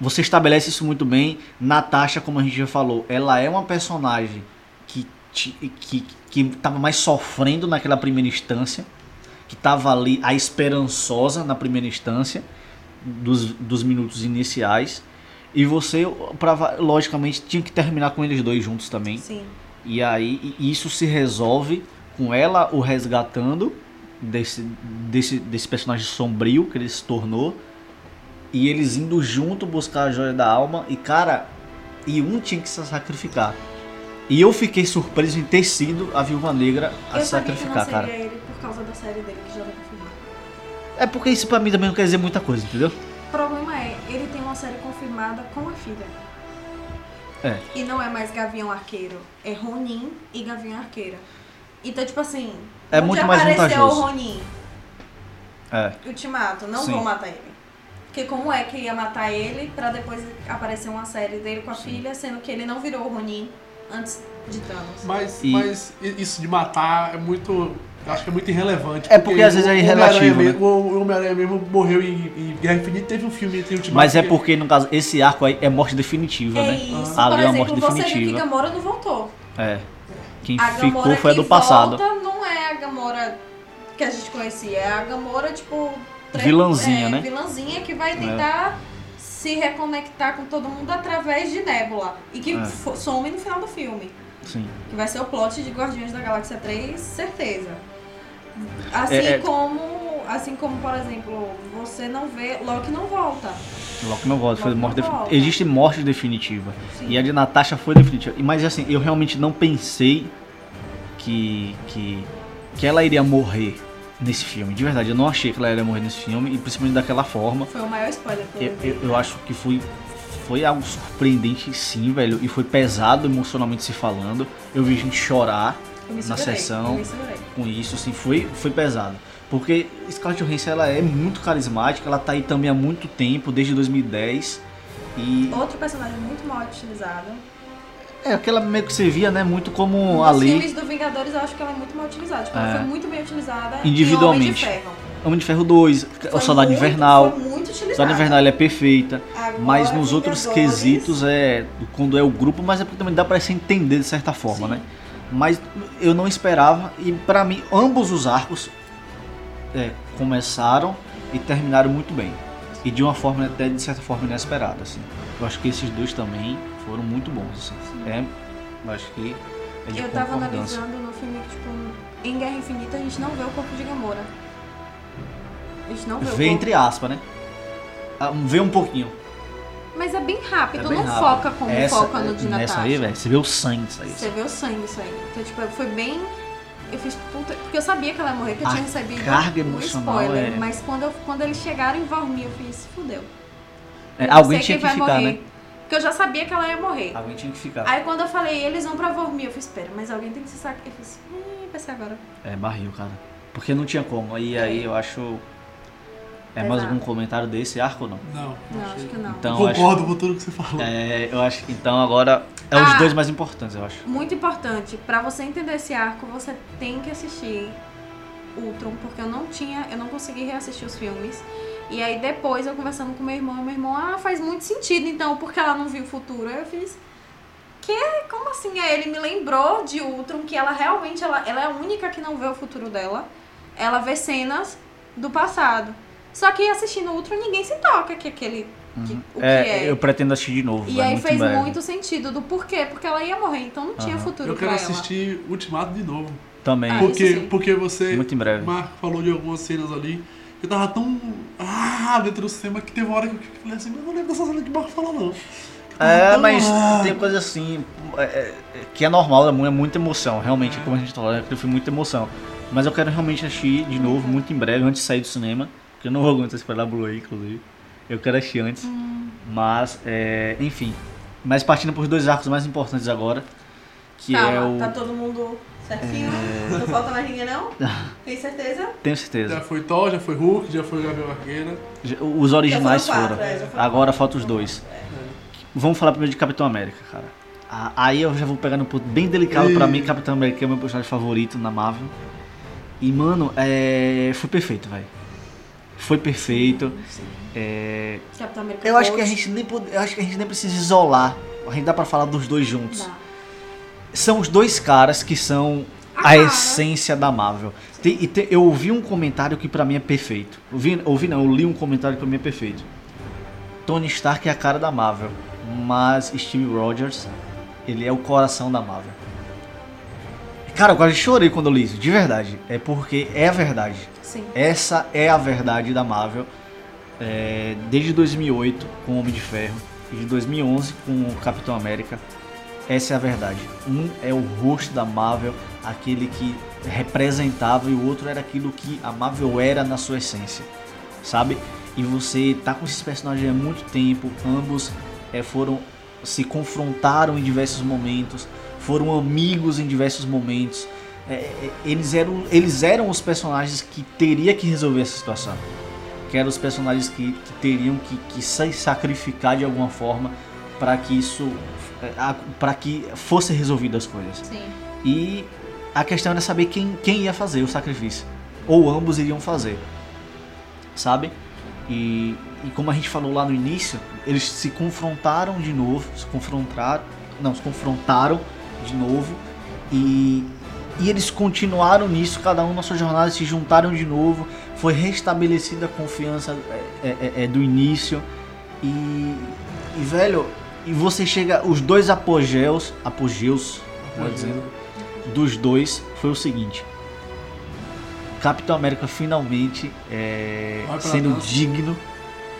você estabelece isso muito bem. Natasha, como a gente já falou, ela é uma personagem que que que tava mais sofrendo naquela primeira instância, que tava ali a esperançosa na primeira instância dos, dos minutos iniciais. E você, pra, logicamente, tinha que terminar com eles dois juntos também. Sim. E aí e isso se resolve com ela o resgatando desse, desse, desse personagem sombrio que ele se tornou. E eles indo junto buscar a joia da alma. E cara, e um tinha que se sacrificar. E eu fiquei surpreso em ter sido a viúva negra a eu sacrificar, cara. ele por causa da série dele, que já tá confirmado. É porque isso pra mim também não quer dizer muita coisa, entendeu? O problema é, ele tem uma série confirmada com a filha. É. E não é mais Gavião Arqueiro, é Ronin e Gavião Arqueira. Então, tipo assim, É onde muito mais apareceu vantajoso. o Ronin? É. Ultimato, não Sim. vou matar ele. Porque como é que ia matar ele pra depois aparecer uma série dele com a filha, sendo que ele não virou o Ronin antes de Thanos? Mas, E- mas isso de matar é muito. Eu acho que é muito irrelevante. É porque às vezes é o Homem-Aranha relativo, mesmo- O Homem-Aranha mesmo morreu em, em Guerra Infinita. Teve um filme entre Ultimato Mas é porque, no caso, esse arco aí é morte definitiva, É né? isso. Ali Por é uma morte exemplo, você viu que definitiva. Gamora não voltou. É. Quem A ficou Gamora foi a do passado. não é a Gamora que a gente conhecia. É a Gamora, tipo... tre- Vilãzinha, é, né? Vilãzinha que vai tentar se reconectar com todo mundo através de Nebula. E que É. some no final do filme. Sim. Que vai ser o plot de Guardiões da Galáxia 3, certeza. Assim É, é- como... Assim como, por exemplo, você não vê... Loki não volta. Loki não volta, foi Loki morte definitiva. volta. Existe morte definitiva. Sim. E a de Natasha foi definitiva. Mas assim, eu realmente não pensei que, que, que ela iria morrer nesse filme. De verdade, eu não achei que ela iria morrer nesse filme, e principalmente daquela forma. Foi o maior spoiler que eu, Eu, eu, acho que foi, foi algo surpreendente sim, velho. E foi pesado emocionalmente se falando. Eu vi gente chorar na sessão. Com isso, assim, foi, foi pesado. Porque Scarlett Johansson, ela é muito carismática, ela tá aí também há muito tempo, desde 2010. E Outro personagem muito mal utilizado. é aquela meio que você via, né, muito como Nos ali, filmes do Vingadores eu acho que ela é muito mal utilizada. Tipo, ela É. foi muito bem utilizada Individualmente. em Homem de Ferro. Homem de Ferro 2, Foi o Soldado muito- Invernal. Foi muito utilizada. Soldado Invernal ela é perfeita, Agora, mas nos outros Vingadores- quesitos é quando é o grupo, mas é porque também dá pra se entender de certa forma, Sim. né? Mas eu não esperava e pra mim ambos os arcos é, começaram e terminaram muito bem e de uma forma até de certa forma inesperada, assim. Eu acho que esses dois também foram muito bons, assim. É, eu acho que é de Eu tava analisando no filme que, tipo, em Guerra Infinita a gente não vê o corpo de Gamora. A gente não vê, Vê o corpo. entre aspas, né? Ah, Vê um pouquinho. Mas é bem rápido, É bem não rápido. foca como Essa- foca no de Nessa Natasha. aí, velho, você vê o sangue disso aí. Você vê o sangue isso aí. Então, tipo, foi bem. Eu fiz puta. Porque eu sabia que ela ia morrer, que eu A tinha recebido carga um emocional spoiler. é- Mas quando, eu, quando eles chegaram em Vormir, eu fiz, fudeu. É, alguém tinha que vai ficar, morrer. né? Porque eu já sabia que ela ia morrer. Alguém tinha que ficar. Aí quando eu falei, eles vão pra Vormir, eu fiz, espera, mas alguém tem que se sacar. Eu fiz, hum, vai ser agora. É, barril, cara. Porque não tinha como. Aí, É. aí eu acho. É mais algum comentário desse arco ou não? Não, Não, acho que não. Então, Concordo com tudo que você falou. É, eu acho que então agora é os Ah. dois mais importantes, eu acho. Muito importante, pra você entender esse arco, você tem que assistir Ultron, porque eu não tinha, eu não consegui reassistir os filmes. E aí depois eu conversando com meu irmão, meu irmão, ah, faz muito sentido então, porque ela não viu o futuro. Aí eu fiz, que? Como assim? Aí ele me lembrou de Ultron, que ela realmente, ela, ela é a única que não vê o futuro dela. Ela vê cenas do passado. Só que assistindo Ultron, ninguém se toca que aquele, que, o que É, é. eu pretendo assistir de novo. E aí muito fez breve. muito sentido do porquê, porque ela ia morrer, então não tinha futuro Eu quero pra ela. assistir Ultimato de novo. Também. Ah, Porque, porque você, Muito em breve. Marco, falou de algumas cenas ali. Eu tava tão. Ah, dentro do cinema que teve uma hora que eu falei assim, mas eu não lembro dessa cena que o Marco falou, não. É, mas ah. tem coisa assim é, é, que é normal, é mu- é muita emoção. Realmente, como a gente tá falando, aquilo foi muita emoção. Mas eu quero realmente assistir de novo, muito em breve, antes de sair do cinema. Porque eu não vou aguentar esperar a Blu-ray, inclusive. Eu quero assistir antes. Hum. Mas, é, enfim. Mas partindo para os dois arcos mais importantes agora. Que Calma, é o. tá todo mundo certinho? Não falta mais ninguém, não? Tem certeza? Tenho certeza. Já foi Thor, já foi Hulk, já foi Gabriel Arqueira. Já- Os originais Já foram foram. quatro, é, foram Agora faltam os dois. Vamos falar primeiro de Capitão América, cara. Aí eu já vou pegar num ponto bem delicado pra Ih. mim. Capitão América é o meu personagem favorito na Marvel. E, mano, é... foi perfeito, velho. Foi perfeito. É... Eu acho que a gente nem pode... eu acho que a gente nem precisa isolar. A gente dá pra falar dos dois juntos. Dá. São os dois caras que são A a, essência da Marvel. Tem- e tem- eu ouvi um comentário que pra mim é perfeito. Ouvi, ouvi não, eu li um comentário que pra mim é perfeito. Tony Stark é a cara da Marvel, mas Steve Rogers, ele é o coração da Marvel. Cara, eu quase chorei quando eu li isso, de verdade. É porque é a verdade. Sim. Essa é a verdade da Marvel. É, desde 2008 com Homem de Ferro e de 2011 com Capitão América. Essa é a verdade. Um é o rosto da Marvel, aquele que representava, e o outro era aquilo que a Marvel era na sua essência, sabe? E você tá com esses personagens há muito tempo, ambos é, foram se confrontaram em diversos momentos, foram amigos em diversos momentos. É, é, eles, eram, eles eram os personagens que teria que resolver essa situação. Que eram os personagens que, que teriam que, que se sacrificar de alguma forma para que isso. para que fossem resolvidas as coisas. Sim. E a questão era saber quem, quem ia fazer o sacrifício. Ou ambos iriam fazer. Sabe? E, e como a gente falou lá no início, eles se confrontaram de novo. Se confrontaram. Não, se confrontaram de novo. E, e eles continuaram nisso, cada um na sua jornada, se juntaram de novo. Foi restabelecida a confiança é, é, é, do início. E, e, velho, e você chega. Os dois apogeus. Apogeus, melhor dizendo, dos dois foi o seguinte. Capitão América finalmente é, sendo dança. digno,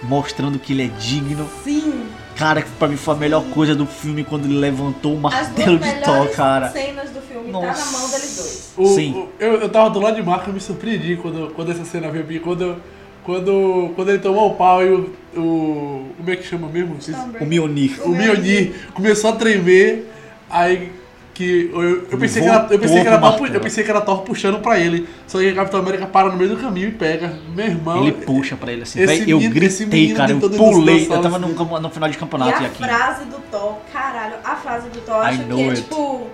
mostrando que ele é digno. Sim. Cara, que pra mim foi a melhor coisa do filme quando ele levantou o As martelo de Thor, cara. cenas do filme tá Nossa. na mão deles dois. O- Sim. o- eu, eu tava do lado de Marco e me surpreendi quando, quando essa cena veio. Quando, quando, quando ele tomou o pau e o. o como é que chama mesmo? Vocês- O Mjolnir. O Mjolnir começou a tremer, aí que eu, eu pensei que era, eu pensei que era Thor, eu pensei que era Thor puxando pra ele. Só que o Capitão América para no meio do caminho e pega. Meu irmão. Ele puxa pra ele assim. esse eu menino- gritei, cara. Eu pulei. Eu tava assim. no, campo- no final de E campeonato a e aqui. frase do Thor, caralho, a frase do Thor, eu acho que é it. tipo.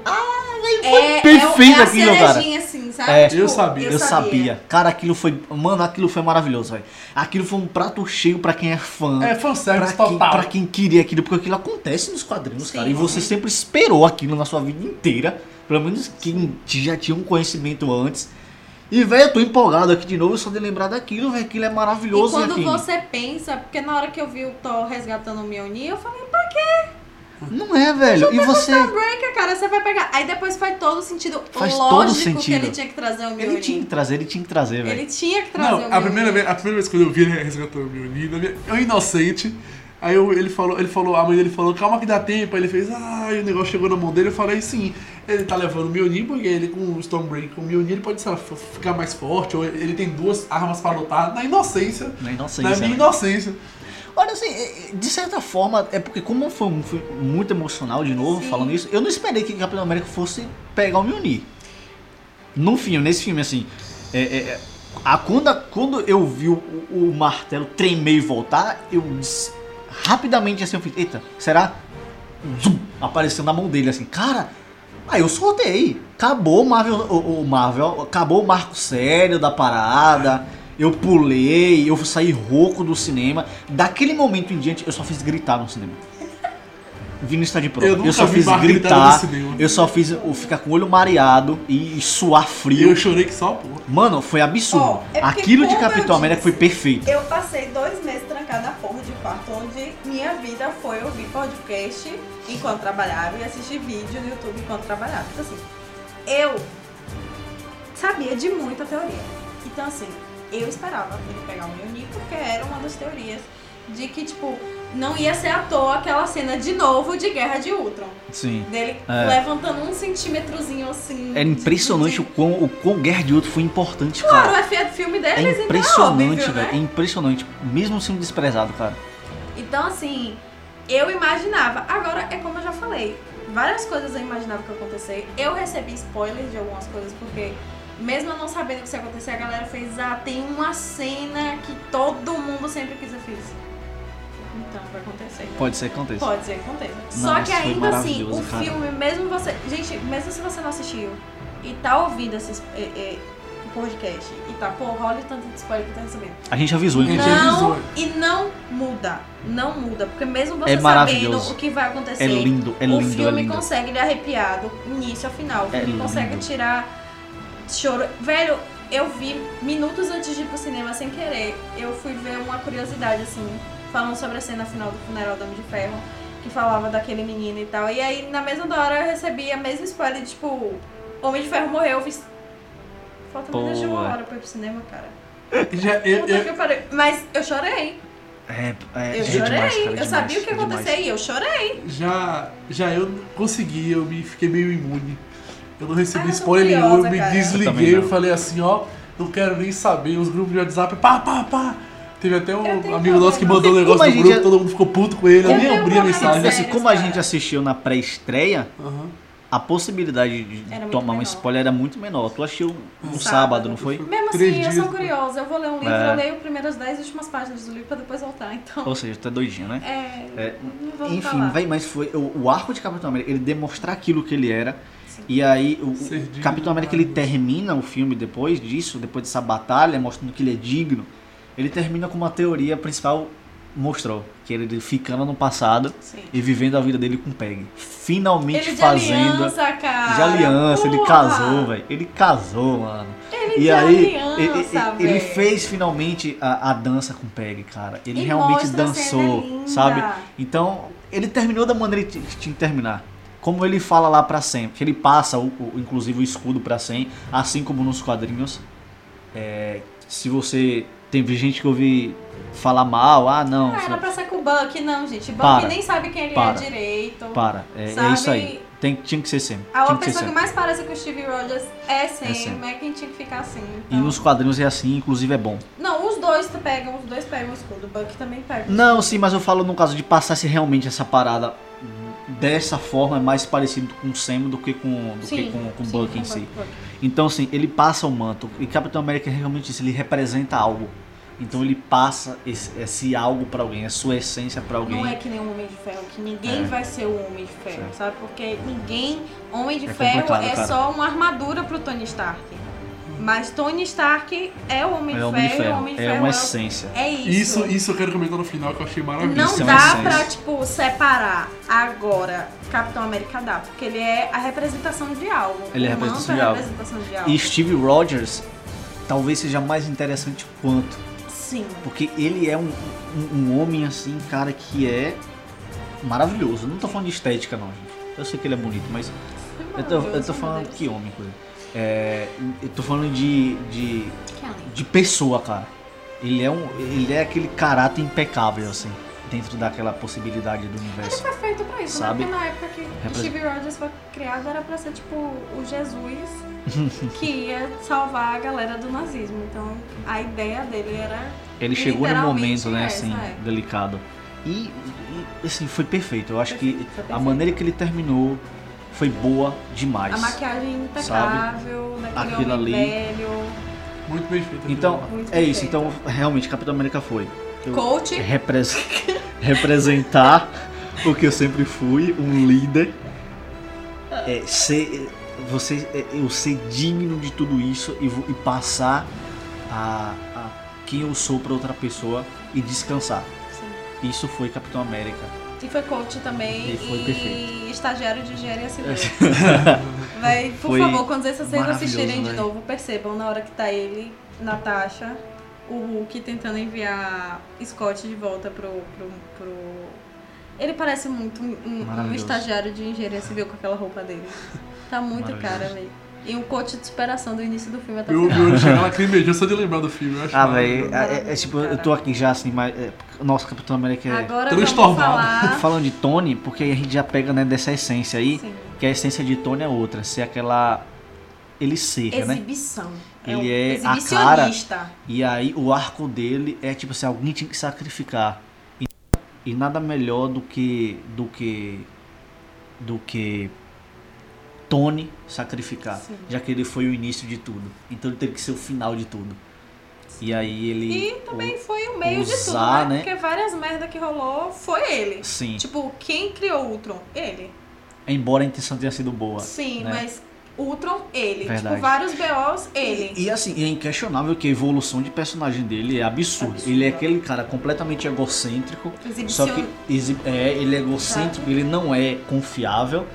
foi é, perfeito é, é aquilo, a cara. assim, sabe? É, Tipo, eu sabia. Eu sabia. Cara, aquilo foi. Mano, aquilo foi maravilhoso, velho. Aquilo foi um prato cheio pra quem é fã. É Pra fanservice quem, total. pra quem queria aquilo, porque aquilo acontece nos quadrinhos, Sim. cara. E você sempre esperou aquilo na sua vida inteira. Pelo menos quem já tinha um conhecimento antes. E, velho, eu tô empolgado aqui de novo só de lembrar daquilo, velho. Aquilo é E maravilhoso, quando aqui. você pensa, porque na hora que eu vi o Thor resgatando o Mjolnir, eu falei, pra quê? Não é, velho. E você. Breaker, cara, você vai pegar. Aí depois faz todo sentido. Faz lógico todo que sentido. ele tinha que trazer o Mjolnir. Ele tinha que trazer, ele tinha que trazer, velho. Ele tinha que trazer o Não, Mjolnir. a primeira, vez, a primeira vez que eu vi ele resgatando o Mjolnir, na minha- eu inocente, aí eu- ele falou, ele falou, a mãe dele falou, calma que dá tempo, aí ele fez, ah, e o negócio chegou na mão dele, eu falei, sim, ele tá levando o Mjolnir, porque ele com o Stormbreaker, com o Mjolnir, ele pode lá, ficar mais forte, ou ele tem duas armas pra lutar, na inocência, Na inocência. na minha né? inocência. Olha, assim, de certa forma, é porque como foi um filme muito emocional de novo, Sim. falando isso, eu não esperei que Capitão América fosse pegar o Mjolnir. No filme, nesse filme, assim, é, é, é, a, quando, a- quando eu vi o, o martelo tremer e voltar, eu s- rapidamente assim, eu fiz, eita, será? Zum, apareceu na mão dele, assim, cara, aí eu soltei. Acabou o Marvel, o, o Marvel, acabou o marco sério da parada. Eu pulei, eu saí rouco do cinema. Daquele momento em diante, eu só fiz gritar no cinema. Vini está de prova. Eu Eu, só fiz gritar. Eu só fiz o ficar com o olho mareado e, e suar E frio. eu chorei que só, pô. Mano, foi absurdo. Ó, é porque Aquilo de Capitão América foi perfeito. Eu passei dois meses trancada na porra de quarto, onde minha vida foi ouvir podcast enquanto trabalhava e assistir vídeo no YouTube enquanto trabalhava. Então, assim, eu sabia de muita teoria. Então, assim, eu esperava ele pegar o Mjolnir porque era uma das teorias de que, tipo, não ia ser à toa aquela cena de novo de Guerra de Ultron. Sim. Dele É. levantando um centímetrozinho assim. É impressionante de- o quão, o quão Guerra de Outro foi importante, Claro, cara. é fi- filme deles, É então impressionante, óbvio, velho. né? É impressionante. Mesmo sendo desprezado, cara. Então, assim, eu imaginava. Agora, é como eu já falei, várias coisas eu imaginava que ia acontecer. Eu recebi spoilers de algumas coisas, porque mesmo eu não sabendo o que ia acontecer, a galera fez, ah, tem uma cena que todo mundo sempre quis eu fiz. Então, vai acontecer. né? Pode ser que aconteça. Pode ser que aconteça. Não, Só que ainda assim, o cara. filme, mesmo você. Gente, mesmo se você não assistiu e tá ouvindo esses é, é, podcast e tá, porra, olha o tanto de spoiler que tá recebendo. A gente avisou, A gente inclusive. avisou. Não, e não muda. Não muda. Porque mesmo você É sabendo o que vai acontecer, É lindo, é o lindo, é filme lindo. consegue lhe arrepiar do início ao final. O É filme consegue tirar choro. Velho, eu vi minutos antes de ir pro cinema sem querer. Eu fui ver uma curiosidade, assim, falando sobre a cena final do funeral do Homem de Ferro. Que falava daquele menino e tal. E aí, na mesma hora, eu recebi a mesma spoiler, de, tipo, Homem de Ferro morreu. Eu fiz. Falta menos de uma Boa. hora pra ir pro cinema, cara. Já, eu, eu- que pariu. Mas eu chorei. É, é, Eu é chorei. demais, cara. eu demais, sabia o que ia acontecer e eu chorei. já, já eu consegui, eu me fiquei meio imune. Eu não recebi Ah, eu spoiler nenhum, eu me cara. Eu desliguei, eu, não. falei assim, ó, não quero nem saber, os grupos de WhatsApp, pá, pá, pá. Teve até um Eu amigo nosso que mandou um negócio no grupo, é- todo mundo ficou puto com ele, eu, Eu nem abri a mensagem. Assim, como a gente assistiu na pré-estreia, Aham. a possibilidade de tomar um menor. spoiler era muito menor. Tu assistiu no Sábado. sábado, não foi? Mesmo assim, eu dias sou curiosa. Eu vou ler um livro, É. eu leio as primeiras 10 últimas páginas do livro pra depois voltar. Então, Ou seja, tu é doidinho, né? é. É, Enfim, falar. véi, mas foi o, o arco de Capitão América, ele demonstrar aquilo que ele era. E aí o, Ser Capitão América ele termina o filme depois disso, depois dessa batalha, mostrando que ele é digno. Ele termina com uma teoria principal mostrou que ele ficando no passado Sim. e vivendo a vida dele com Peg. Finalmente Ele de fazendo aliança, cara. de aliança, ele Porra. casou, velho. Ele casou, mano. Ele E aí, aliança, ele, ele- ele fez finalmente a, a dança com Peg, cara. Ele E realmente dançou, sabe? Então, ele terminou da maneira que tinha que terminar. Como ele fala lá pra Sam, que ele passa, o, o- inclusive, o escudo pra Sam, assim como nos quadrinhos. É, se você. Teve gente que ouvi falar mal, ah, não. Ah, era pra ser com o Buck, não, gente. Buck Para. nem sabe quem ele Para. é direito. Para, é, é isso aí. Tem, tinha que ser Sam. A que pessoa Sam. que mais parece com o Steve Rogers é Sam, É Sam. é quem tinha que ficar assim. E então- nos quadrinhos é assim, inclusive é bom. Não, os dois pegam, os dois pegam o escudo. O Buck também pega. Não, sim, mas eu falo no caso de passar se realmente essa parada dessa forma é mais parecido com o Sam do que com, do que com, com o sim, Buck em si. Então, assim, ele passa o manto. E Capitão América realmente isso, ele representa algo. Então ele passa esse, esse algo pra alguém, a sua essência pra alguém. Não é que nem um Homem de Ferro, que ninguém É. vai ser o Homem de Ferro, Certo. sabe? Porque ninguém. Homem de É Ferro é cara. só uma armadura pro Tony Stark. Mas Tony Stark é o Homem É de o Homem de Ferro, o Ferro, Homem de é Ferro uma é, o- essência. é isso. Isso, isso eu quero comentar no final, que eu achei maravilhoso. Não Isso é dá essência. pra, tipo, separar agora Capitão América dá, porque ele é a representação de algo. Ele é a representação de algo. representação de algo. E Steve Rogers talvez seja mais interessante quanto. Sim. Porque ele é um, um, um homem assim, cara, que é maravilhoso. Não tô falando de estética não, gente. Eu sei que ele é bonito, mas eu tô, eu tô falando que homem, coisa. É, eu tô falando de, de, Que de pessoa, cara. Ele é, um, ele é aquele caráter impecável, assim, dentro daquela possibilidade do Ele universo. foi feito pra isso, Sabe? né? Porque na época que Repre- Steve Rogers foi criado era pra ser tipo o Jesus que ia salvar a galera do nazismo. Então a ideia dele era. Ele chegou Literalmente momento, né, essa, assim, é. delicado. E, e, assim, foi perfeito. Eu acho que Perfeito, foi a maneira que ele terminou foi boa demais. A maquiagem impecável, daquele Aquilo ali. velho. Muito bem feito. Então, Muito é isso. Então, realmente, Capitão América foi. Eu- Coach. repres- representar o que eu sempre fui, um líder. É, ser, você, é, eu ser digno de tudo isso e, e passar a, a quem eu sou para outra pessoa e descansar. Sim. Isso foi Capitão América. E foi coach também E foi e estagiário de engenharia civil. Vai, por Foi favor, quando vocês assistirem de velho. novo, percebam na hora que tá ele, Natasha, o Hulk tentando enviar Scott de volta pro. pro, pro... Ele parece muito um, um- estagiário de engenharia civil com aquela roupa dele. Tá muito cara, velho. E um coach de superação do início do filme até o Meu, final. meu, chega lacrimejou só de lembrar do filme. Eu acho Ah, velho, é, é tipo, eu tô aqui já assim, mas. É, nossa, Capitão América é. Agora vamos falar. Falando de Tony, porque a gente já pega né, dessa essência aí, Sim. que a essência de Tony é outra, ser aquela. Ele seja, né? Exibição. Ele um é a exibicionista. E aí o arco dele é tipo assim, alguém tinha que sacrificar. E, e nada melhor do que. do que. do que Tony sacrificar. Sim. Já que ele foi o início de tudo. Então ele teve que ser o final de tudo. E aí ele. E também foi o meio de tudo, usar, né? né? Porque várias merda que rolou foi ele. Sim. Tipo, quem criou o Ultron? Ele. Embora a intenção tenha sido boa. Sim, né? mas Ultron, ele. Verdade. Tipo, vários BOs, ele. E, e assim, é inquestionável que a evolução de personagem dele é absurda. Ele é aquele cara completamente egocêntrico. Só Exibicion... que é, ele é egocêntrico, ele não é confiável.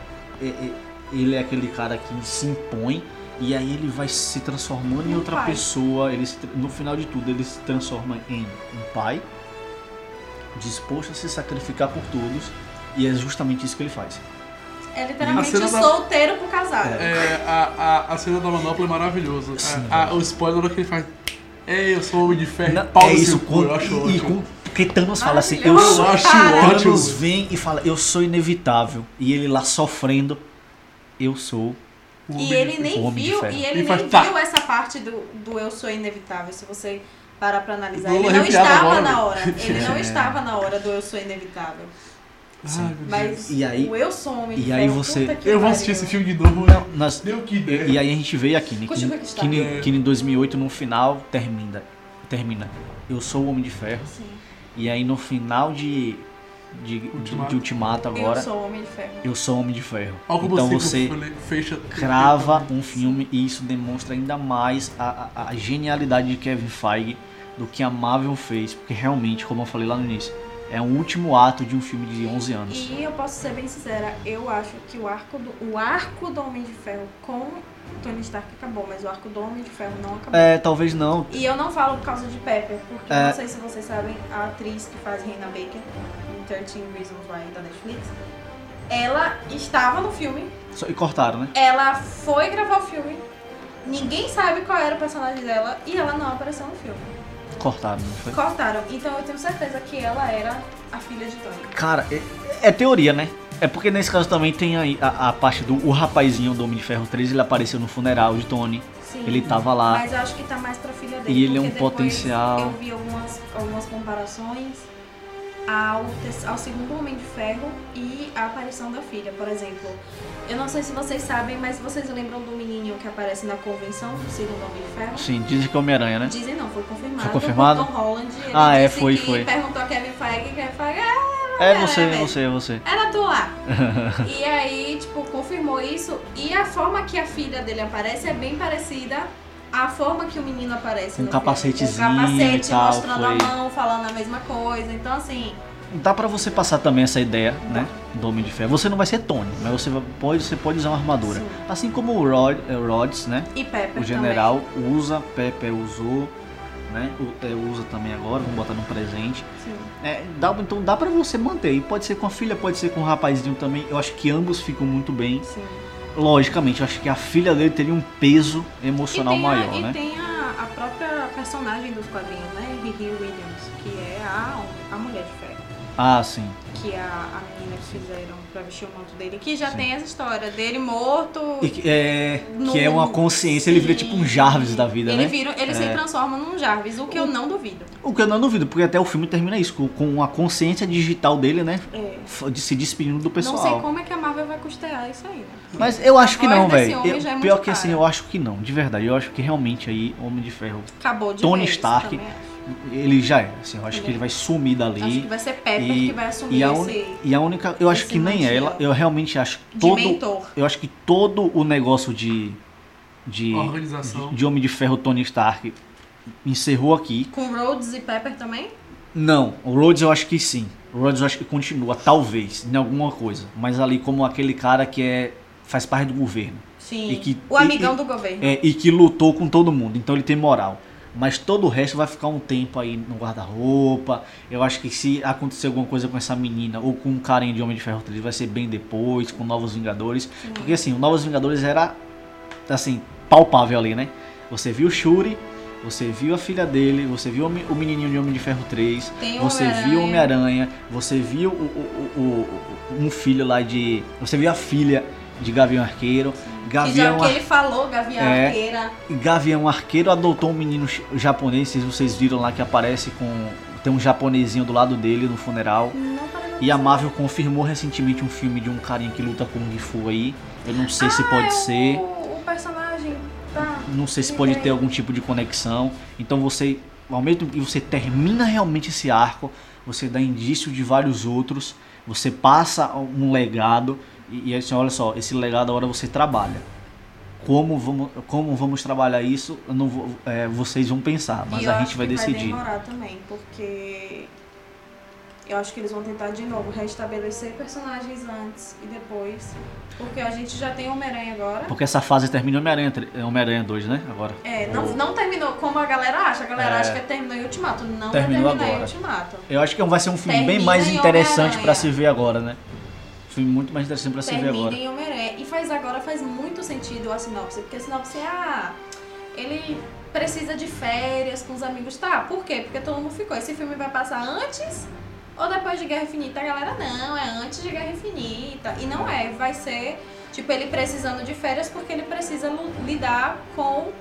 é- é- ele é aquele cara que se impõe. E aí ele vai se transformando em Um outra pai. pessoa. Ele se no final de tudo, ele se transforma em um pai disposto a se sacrificar por todos. E é justamente isso que ele faz. É literalmente da- solteiro pro casado. É, a, a, a cena da manopla é maravilhosa. Sim, A- a- o spoiler hora que ele faz. É, eu sou homem de ferro, Não, pau é isso, cu, quando- eu acho e, e ótimo. com- porque Thanos fala assim, eu sou, Eu acho cara. ótimo. Thanos vem e fala, eu sou inevitável. E ele lá sofrendo, eu sou. O E homem ele de- nem O Homem de viu, Ferro. e ele E faz nem tá. viu essa parte do, do eu sou inevitável. Se você parar pra analisar, ele não estava agora, na velho. hora. Ele não É. estava na hora do eu sou inevitável. Ai. Mas E aí- o eu sou homem de e aí ferro, você- puta que Eu vou assistir esse filme de novo. Não, nós, Deu que ideia. E aí a gente veio aqui, né? Que, que que, ni- É. que em 2008, no final, termina. Termina. Eu sou o Homem de Ferro. Sim. E aí no final de, de Ultimato. de Ultimato agora. Eu sou Homem de Ferro. Eu sou Homem de Ferro. Algo então você fecha. crava um filme e isso demonstra ainda mais a, a- a genialidade de Kevin Feige do que a Marvel fez, porque realmente, como eu falei lá no início, é um último ato de um filme de 11 anos. E eu posso ser bem sincera, eu acho que o arco do, o arco do Homem de Ferro com o Tony Stark acabou, mas o arco do Homem de Ferro não acabou. É, talvez não. E eu não falo por causa de Pepper, porque É. eu não sei se vocês sabem, a atriz que faz Reina Baker 13 Reasons Why da Netflix, ela estava no filme, Só- E cortaram, né? ela foi gravar o filme, ninguém sabe qual era o personagem dela e ela não apareceu no filme. Cortaram, não foi? Cortaram, então eu tenho certeza que ela era a filha de Tony. Cara, é, é teoria, né? É porque nesse caso também tem aí a, a parte do o rapazinho do Homem de Ferro 3, ele apareceu no funeral de Tony. Sim. Ele tava lá. Mas eu acho que tá mais pra filha dele. E ele é porque um depois potencial. Eu vi algumas, algumas comparações ao, ao segundo Homem de Ferro e a aparição da filha. Por exemplo, eu não sei se vocês sabem, mas vocês lembram do menininho que aparece na convenção do segundo Homem de Ferro? Sim, dizem que é Homem-Aranha, né? Dizem não, foi confirmado. Foi confirmado? Tom Holland. Ele Ah, é, foi, que foi. perguntou a Kevin Feige Kevin Feige, ah, É você, é você, é você. era tu lá. e aí, tipo, confirmou isso. E a forma que a filha dele aparece é bem parecida à forma que o menino aparece. Um capacetezinho filme. Com capacete, e tal, mostrando foi. a mão, falando a mesma coisa. Então, assim, Dá pra você passar também essa ideia, né? Do Homem de Ferro. Você não vai ser Tony, mas você pode, você pode usar uma armadura. Sim. Assim como o Rod, eh, Rhodes, né? e Pepper O general usa, Pepe usou, né? Eh, usa também agora, vamos botar no presente. também. Sim. É, dá, então dá pra você manter. E pode ser com a filha, pode ser com o rapazinho também. Eu acho que ambos ficam muito bem. Sim. Logicamente, eu acho que a filha dele teria um peso emocional tem, a, maior, e né? tem a, a própria personagem dos quadrinhos, né? Riri Williams, que é a, a Mulher de Ferro. Ah, sim. Que a, a menina que fizeram pra vestir o manto dele, que já Sim. tem essa história dele morto. Que é, no- que é uma consciência, ele vira tipo um Jarvis da vida, ele né? Vira, ele se É. transforma num Jarvis, o que eu não duvido. O que eu não duvido, porque até o filme termina isso, com, com a consciência digital dele, né? É. De se despedindo do pessoal. Não sei como é que a Marvel vai custear isso aí, né? Mas eu acho que não, velho. é Pior que assim, cara. eu acho que não, de verdade. Eu acho que realmente aí, Homem de Ferro, Acabou de Tony Stark, também. Ele já é. Assim, eu acho Ele que ele vai sumir dali. Acho que vai ser Pepper e- que vai assumir E a, esse e a única. Eu acho que nem ela. Eu realmente acho que de todo. mentor. Eu acho que todo o negócio de. De, Organização. de, de Homem de Ferro Tony Stark encerrou aqui. Com Rhodes e Pepper também? Não, o Rhodes eu acho que sim. O Rhodes eu acho que continua, talvez, em alguma coisa. Mas ali como aquele cara que é faz parte do governo. Sim. E que- o amigão e- do governo. É, e que lutou com todo mundo, então ele tem moral. Mas todo o resto vai ficar um tempo aí no guarda-roupa. Eu acho que se acontecer alguma coisa com essa menina ou com um carinha de Homem de Ferro 3, vai ser bem depois, com Novos Vingadores. Porque assim, o Novos Vingadores era assim, palpável ali, né? Você viu o Shuri, você viu a filha dele, você viu o me- o menininho de Homem de Ferro 3, Tem você viu o Homem-Aranha, você viu o, o- o- o- um filho lá de. Você viu a filha de Gavião Arqueiro. que já Gavião que ele falou, Gavião É. Arqueira. Gavião Arqueiro adotou um menino japonês, vocês- viram lá que aparece com. Tem um japonesinho do lado dele no funeral. E a Marvel confirmou recentemente um filme de um carinha que luta com Kung Fu aí. Eu não sei se Ah, pode é ser, O, o personagem. Tá. não sei se pode tem. ter algum tipo de conexão. Então você, ao mesmo tempo que você termina realmente esse arco, você dá indício de vários outros, você passa um legado e, e assim, olha só, esse legado agora você trabalha. Como vamos, como vamos trabalhar isso, não vou- é, vocês vão pensar, mas a gente vai decidir. Vai demorar também, porque eu acho que eles vão tentar de novo restabelecer personagens antes e depois. Porque a gente já tem Homem-Aranha agora. Porque essa fase termina Homem-Aranha é Homem-Aranha 2, né? Agora. É, não, não terminou como a galera acha. A galera É. acha que terminou em Ultimato. Não Terminou vai terminar agora. em Ultimato. Eu acho que vai ser um filme bem Termina mais em interessante pra se ver agora, né? Filme muito mais interessante pra se ver agora. em Homem-Aranha. E faz agora faz muito sentido a sinopse. Porque a sinopse é, ah, ele precisa de férias com os amigos. Tá, por quê? Porque todo mundo ficou. Esse filme vai passar antes ou depois de Guerra Infinita? A galera, não, é antes de Guerra Infinita. E não é, vai ser, tipo, ele precisando de férias porque ele precisa lidar com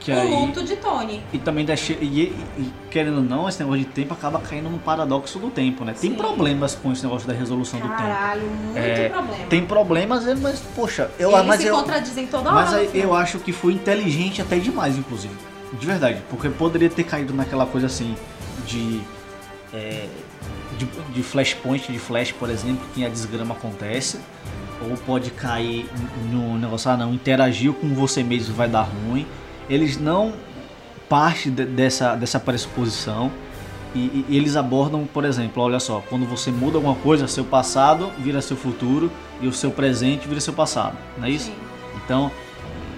Que o aí, luto de Tony. e também deixa, e, e- e, querendo ou não, esse negócio de tempo acaba caindo no paradoxo do tempo, né? Tem Sim. problemas com esse negócio da resolução do tempo. Caralho, muito É, problema. Tem problemas, é, mas poxa, eu, Eles mas se eu, contradizem toda hora. mas eu acho que foi inteligente até demais, inclusive. De verdade, porque poderia ter caído naquela coisa assim de é, de, de flashpoint, de flash, por exemplo, que a desgrama acontece. Ou pode cair no negócio, ah não, interagiu com você mesmo vai dar ruim. Eles não partem de- dessa, dessa pressuposição. E, e eles abordam, por exemplo, olha só, quando você muda alguma coisa, seu passado vira seu futuro e o seu presente vira seu passado, não é isso? Sim. Então,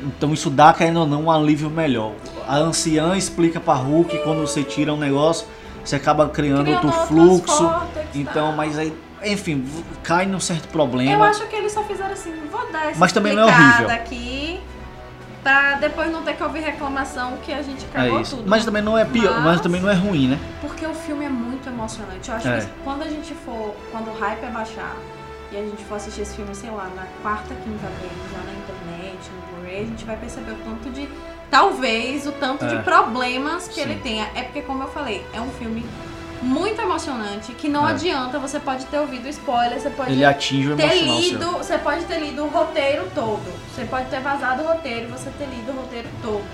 então isso dá, querendo ou não, um alívio melhor. A anciã explica pra Hulk que quando você tira um negócio, você acaba criando, Criando outro fluxo. córtex, Então, tá. mas aí, enfim, cai num certo problema. Eu acho que eles só fizeram assim, vou dar essa Mas também não é horrível. aqui pra depois não ter que ouvir reclamação que a gente É cagou isso. tudo. Mas também não é pior, mas... Mas- também não é ruim, né? Porque o filme é muito emocionante. Eu acho É. que quando a gente for, quando o hype abaixar e a gente for assistir esse filme, sei lá, na quarta, quinta vez, já na internet, no Blu-ray, a gente vai perceber o tanto de. Talvez o tanto É. de problemas que Sim. ele tenha. É porque, como eu falei, é um filme muito emocionante que não É. adianta. Você pode ter ouvido spoiler, você pode Ele atinge o ter emocional seu. lido, você pode ter lido o roteiro todo. Você pode ter vazado o roteiro e você ter lido o roteiro todo.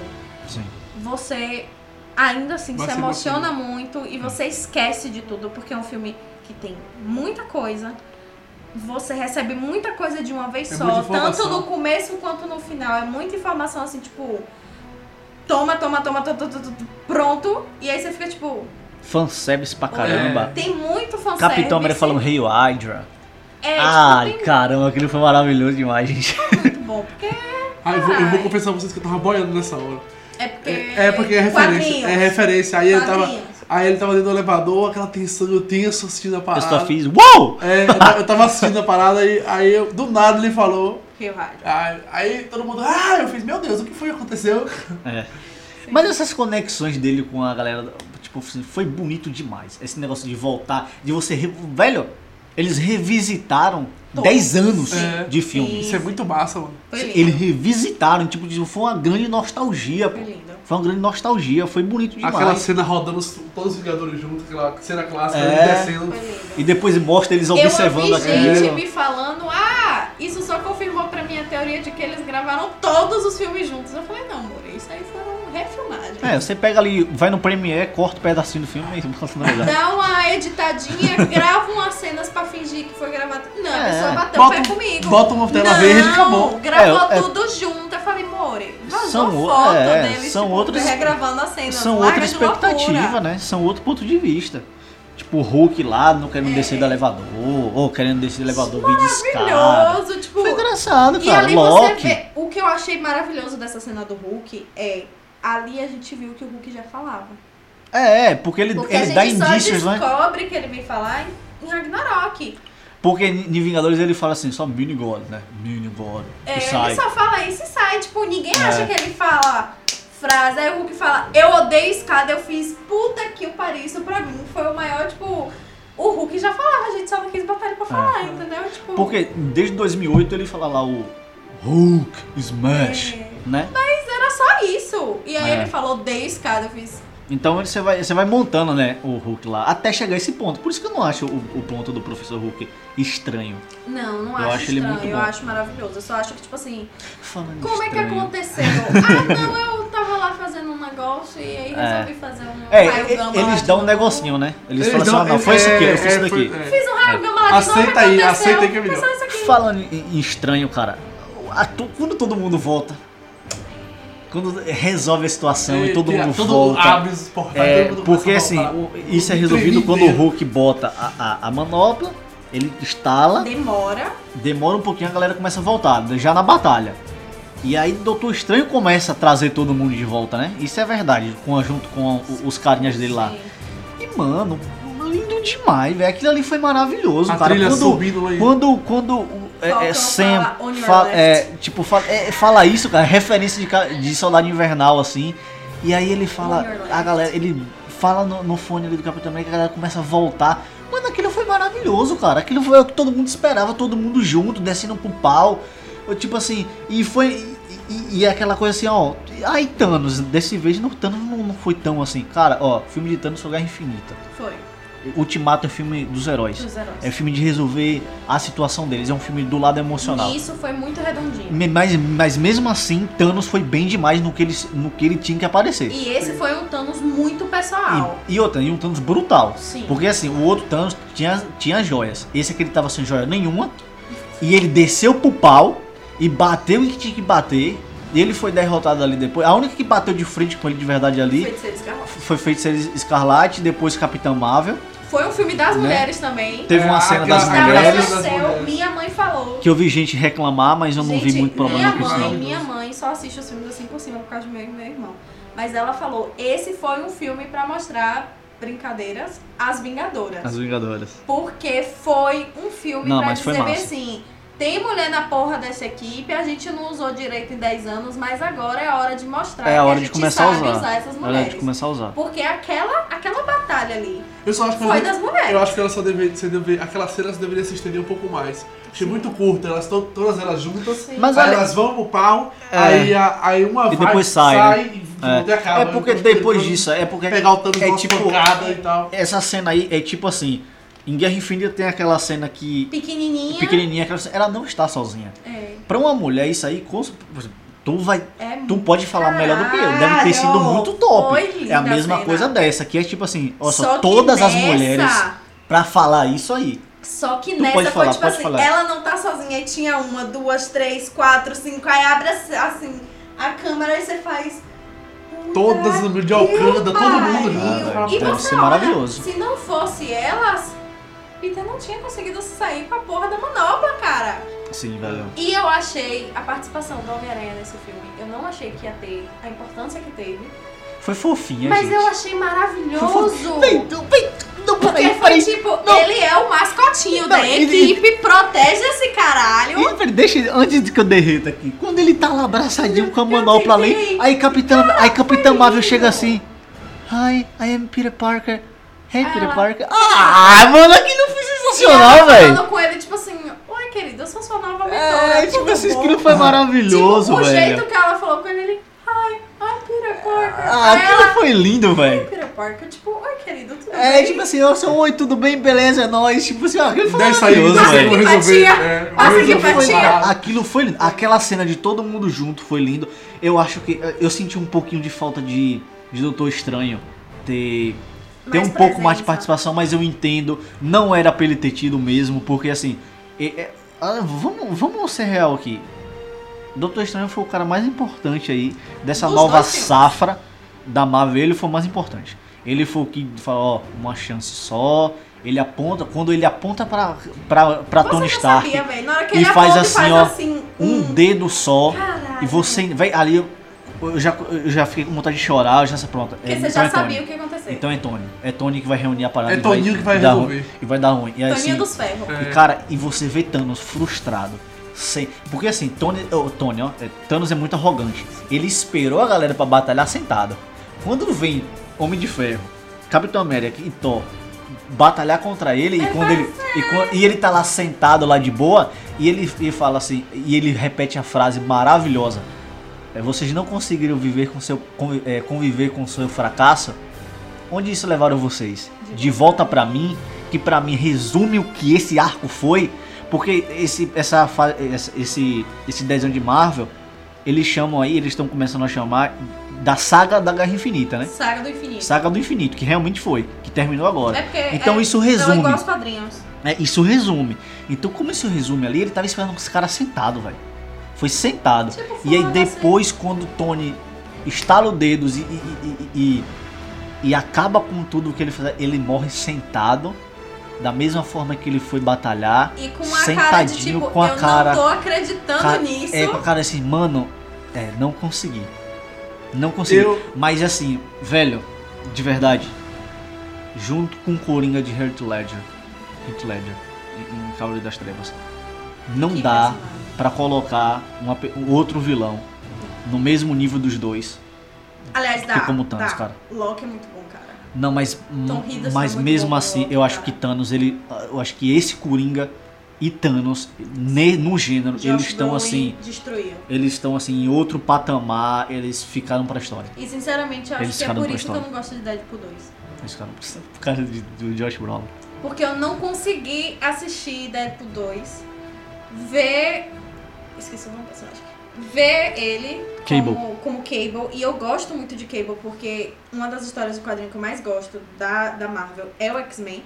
Sim. Você ainda assim Vai se emociona muito e você esquece de tudo, porque é um filme que tem muita coisa. Você recebe muita coisa de uma vez É só, tanto no começo quanto no final. É muita informação assim, tipo. Toma, toma, toma, toma, toma, toma, pronto. E aí você fica tipo. Fanservice pra caramba. Tem muito fanservice. Capitão América falando Hail Hydra. É, Ai, tipo, caramba, aquilo foi maravilhoso demais, gente. tem muito bom, porque Ah, eu, vou, eu vou confessar pra vocês que eu tava boiando nessa hora. é porque. É, é porque é referência. quadrinhos. É referência. Aí ele tava. Aí ele tava dentro do elevador, aquela tensão, eu tenso assistindo a Eu parada. só fiz. Uou! É, eu tava- eu tava assistindo a parada e aí eu, do nada ele falou. Rio Hydra. Aí, aí todo mundo, ah, eu fiz, meu Deus, o que foi que aconteceu? É. Mas essas conexões dele com a galera, tipo, foi bonito demais. Esse negócio de voltar, de você. re- Velho, eles revisitaram Todos. 10 anos É. de filme. Sim. Isso é muito massa, mano. Eles revisitaram, tipo, de- foi uma grande nostalgia, pô. Foi lindo. Foi uma grande nostalgia, foi bonito demais. Aquela cena rodando os- todos os Vingadores juntos, aquela cena clássica, É. ele descendo. E depois mostra eles observando ouvi aquilo. gente me falando, ah, isso só confirmou pra minha teoria de que eles gravaram todos os filmes juntos. Eu falei, não, amor, isso aí foram refilmagens. É, você pega ali, vai no Premiere, corta um pedacinho do filme e. Dá uma editadinha, grava umas cenas pra fingir que foi gravado. Não, a É. pessoa bateu o Bota, pé comigo. bota uma tela não, verde e acabou. gravou É, é- tudo junto. Eu falei, More, vazou São o- foto é, deles, são tipo, outros- regravando a cena. São outra expectativa, né? São outro ponto de vista. Tipo, o Hulk lá não querendo É. descer do elevador, ou querendo descer do elevador meio de escada. Maravilhoso, tipo... Foi engraçado, E cara. ali Loki. você vê, o que eu achei maravilhoso dessa cena do Hulk é, ali a gente viu que o Hulk já falava. É, é, porque ele, Porque ele a dá gente só indícios, né? descobre que ele vem falar em, em Ragnarok. Porque em Vingadores ele fala assim, só mini God, né? Mini God. É, sai. ele só fala isso e sai. Tipo, ninguém É. acha que ele fala frase. Aí o Hulk fala, eu odeio escada, eu fiz puta que o pariu. Isso pra mim foi o maior, tipo... O Hulk já falava, a gente só não quis botar ele pra falar, entendeu? Tipo, É. Porque desde 2008 ele fala lá o Hulk Smash, É. né? era só isso. E aí É. ele falou, odeio escada, eu fiz... Então você vai, você vai montando, né, o Hulk lá, até chegar a esse ponto. Por isso que eu não acho o, o ponto do Professor Hulk estranho. Não, não Eu acho, acho ele estranho, muito eu bom. acho maravilhoso. Eu só acho que, tipo assim, Falando como é que estranho. aconteceu? ah, não, eu tava lá fazendo um negócio e aí É. resolvi fazer um É, raio gama lá eles dão um negocinho, né? Eles, Eles falam assim, ah, não, foi isso aqui, eu fiz é, isso daqui. é. Fiz um raio gama lá de novo, Aceita aí, aconteceu, aceita aí que é melhor. Falando em, em estranho, cara, a quando todo mundo volta, quando resolve a situação e, todo tira- mundo todo volta. abre os portais, É, todo mundo porque assim, voltar. o- isso é resolvido quando o. Hulk bota a, a, a manopla, ele instala, Demora. demora um pouquinho, a galera começa a voltar, já na batalha. E aí Doutor Estranho começa a trazer todo mundo de volta, né? Isso é verdade, com, junto com o- os carinhas dele lá. Sim. E mano, lindo demais, velho. Aquilo ali foi maravilhoso, A cara. trilha Quando, subindo lá quando, quando é, é, Sam fala, é, tipo, fala, é, fala isso, cara, referência de, de soldado invernal, assim. E aí ele fala, a galera, ele fala no, no fone ali do Capitão América, a galera começa a voltar. Mano, aquilo foi maravilhoso, cara. Aquilo foi o que todo mundo esperava, todo mundo junto, descendo pro pau. Tipo assim, e foi. E, e- é aquela coisa assim, ó. Ai, Thanos, desse vez no Thanos não, não foi tão assim. Cara, ó, filme de Thanos foi Guerra Infinita. Foi. Ultimato é filme dos heróis. Dos heróis. É filme de resolver a situação deles. É um filme do lado emocional. Isso foi muito redondinho. Mas, mas mesmo assim, Thanos foi bem demais no que ele, no que ele tinha que aparecer. E esse foi um Thanos muito pessoal. E, e outra, e um Thanos brutal. Sim. Porque assim, o outro Thanos tinha, tinha joias. Esse aqui ele tava sem joia nenhuma. E ele desceu pro pau e bateu em que tinha que bater. E ele foi derrotado ali depois. A única que bateu de frente com ele de verdade ali Feiticeiro Escarlate. foi Feiticeiro Escarlate, depois Capitã Marvel. Foi um filme das Né? mulheres também. Teve uma É, cena das mulheres mulheres. minha mãe falou. que eu vi gente reclamar, mas eu não Gente, vi muito problema minha com isso mãe, não. minha mãe só assiste os filmes assim por cima por causa do meu, meu irmão. Mas ela falou, esse foi um filme pra mostrar brincadeiras às Vingadoras. As Vingadoras. Porque foi um filme Não, pra mas foi dizer bem massa. assim, tem mulher na porra dessa equipe, a gente não usou direito em 10 anos, mas agora é a hora de mostrar É a que hora a de gente começar a sabe usar. essas É hora mulheres. de começar a usar. Porque aquela, aquela batalha ali Eu só acho que foi ela- das mulheres. Eu acho que ela só deveria, você deve, aquela cena você deveria se estender um pouco mais. Achei muito curta, elas estão todas elas juntas. Sim. Mas aí olha- elas vão pro pau, É. aí, a- aí uma E vai, depois sai, né? e volta e acaba. É porque Depois- depois disso, é porque pegar o Thanos é é tipo- pancada e tal. essa cena aí é tipo assim, em Guerra Infinita tem aquela cena que Pequenininha. pequenininha, aquela cena, ela não está sozinha. É, Pra uma mulher isso aí, com- tu vai, é tu pode falar melhor do que eu. Deve ter sido Caralho! muito top. Foi É a mesma cena. coisa dessa, que é tipo assim, ó, só, todas as nessa- mulheres pra falar isso aí. Só que Tu nessa pode foi falar, tipo pode assim, falar. ela não tá sozinha e tinha uma, duas, três, quatro, cinco, aí abre assim, a câmera e você faz. Todas as de Alcântara, todo mundo junto. Ah, E você ser olha, maravilhoso. Se não fosse elas, Peter não tinha conseguido sair com a porra da manopla, cara. Sim, velho. E eu achei a participação do Homem-Aranha nesse filme, eu não achei que ia ter a importância que teve, Foi fofinha, mas gente. eu achei maravilhoso. Vem, vem, não, Porque peraí, foi tipo, Não. ele é o mascotinho Não, da ele- equipe, protege esse caralho. Ih, peraí, deixa, antes de que eu derreta aqui. Quando ele tá lá abraçadinho com a Eu manopla ali, aí Capitã, aí Capitã foi Marvel lindo. chega assim. Hi, I am Peter Parker. Hey, Peter Ela- Parker. Ah, mano, aquilo foi sensacional, velho. falando com ele, tipo assim, oi querido, eu sou sua nova mentora. É, tipo tudo assim, bom?" aquilo foi maravilhoso, tipo, o velho. jeito que ela falou com ele, ele, hi, I'm Peter Parker. Ah, Aí aquilo ela, foi lindo, velho. Peter Parker, tipo, oi querido, tudo É, bem? tipo assim, eu sou oi, tudo bem, beleza, é nóis. Tipo assim, ó, aquilo foi Dessa maravilhoso, velho. vou Passa resolver. empatia. é, vou Passa empatia. essa parada. Aquilo foi lindo. Aquela cena de todo mundo junto foi lindo. Eu acho que eu senti um pouquinho de falta de, de Doutor Estranho ter, ter um pouco mais de participação, mas eu entendo. Não era pra ele ter tido mesmo, porque assim. é- é- vamos, vamos ser real aqui. Doutor Estranho foi o cara mais importante aí dessa Dos nova dois filmes. safra da Marvel. Ele foi o mais importante. Ele foi o que falou, ó, uma chance só. Ele aponta, quando ele aponta pra, pra, pra Você Tony Stark sabia, velho. Na hora que e faz assim, faz ó, assim, um dedo só Caralho. e você vai ali eu, eu já eu já fiquei com vontade de chorar, eu já sei pronto. Porque é, você então já é sabia o que ia Então é Tony. É Tony que vai reunir a parada É e Toninho que vai dar resolver. ruim, e vai dar ruim. E Toninho assim, dos ferros. É. e cara, e você vê Thanos frustrado. Sem, porque assim, Tony, oh, Tony ó, é, Thanos é muito arrogante. Ele esperou a galera pra batalhar sentado. Quando vem Homem de Ferro, Capitão América e Thor batalhar contra ele e quando ele e, quan- e ele tá lá sentado lá de boa e ele, ele fala assim e ele repete a frase maravilhosa é, vocês não conseguiram viver com seu é, conviver com seu fracasso onde isso levaram vocês de volta pra mim que pra mim resume o que esse arco foi porque esse essa esse esse desenho de Marvel eles chamam aí eles estão começando a chamar da saga da Guerra Infinita né Saga do infinito. Saga do Infinito, que realmente foi, que terminou agora. É porque Então é, isso Não, resume. igual os quadrinhos. É, isso resume. Então, como isso resume ali, ele tava esperando esse cara sentado, velho. Foi sentado. Tipo, e aí depois, quando o Tony estala os dedos e, e, e, e- e acaba com tudo que ele faz, ele morre sentado. Da mesma forma que ele foi batalhar. E com uma cara de Sentadinho tipo, com a eu cara- não tô acreditando Ca- nisso. É, com a cara assim, mano, é, não consegui. Não consegui. Eu- Mas assim, velho, de verdade, junto com o Coringa de Heath Ledger, Heath Ledger, em, em Cavaleiro das Trevas, não Que dá pra colocar uma um outro vilão no mesmo nível dos dois. Aliás, dá. que como Thanos, dá. cara. Loki é muito bom, cara. Não, mas, mas é muito mesmo assim, eu acho cara. que Thanos, ele, eu acho que esse Coringa e Thanos, ne- no gênero, Josh eles estão assim, Destruiu. eles estão assim em outro patamar, eles ficaram pra história. E sinceramente, eu Eles acho que é ficaram por isso que eu não gosto de Deadpool 2. Esse cara, por causa de- do Josh Brolin. Porque eu não consegui assistir Deadpool 2, ver. Esqueci o nome do personagem. Ver ele Cable. Como, como Cable. E eu gosto muito de Cable porque uma das histórias do quadrinho que eu mais gosto da, da Marvel é o X-Men.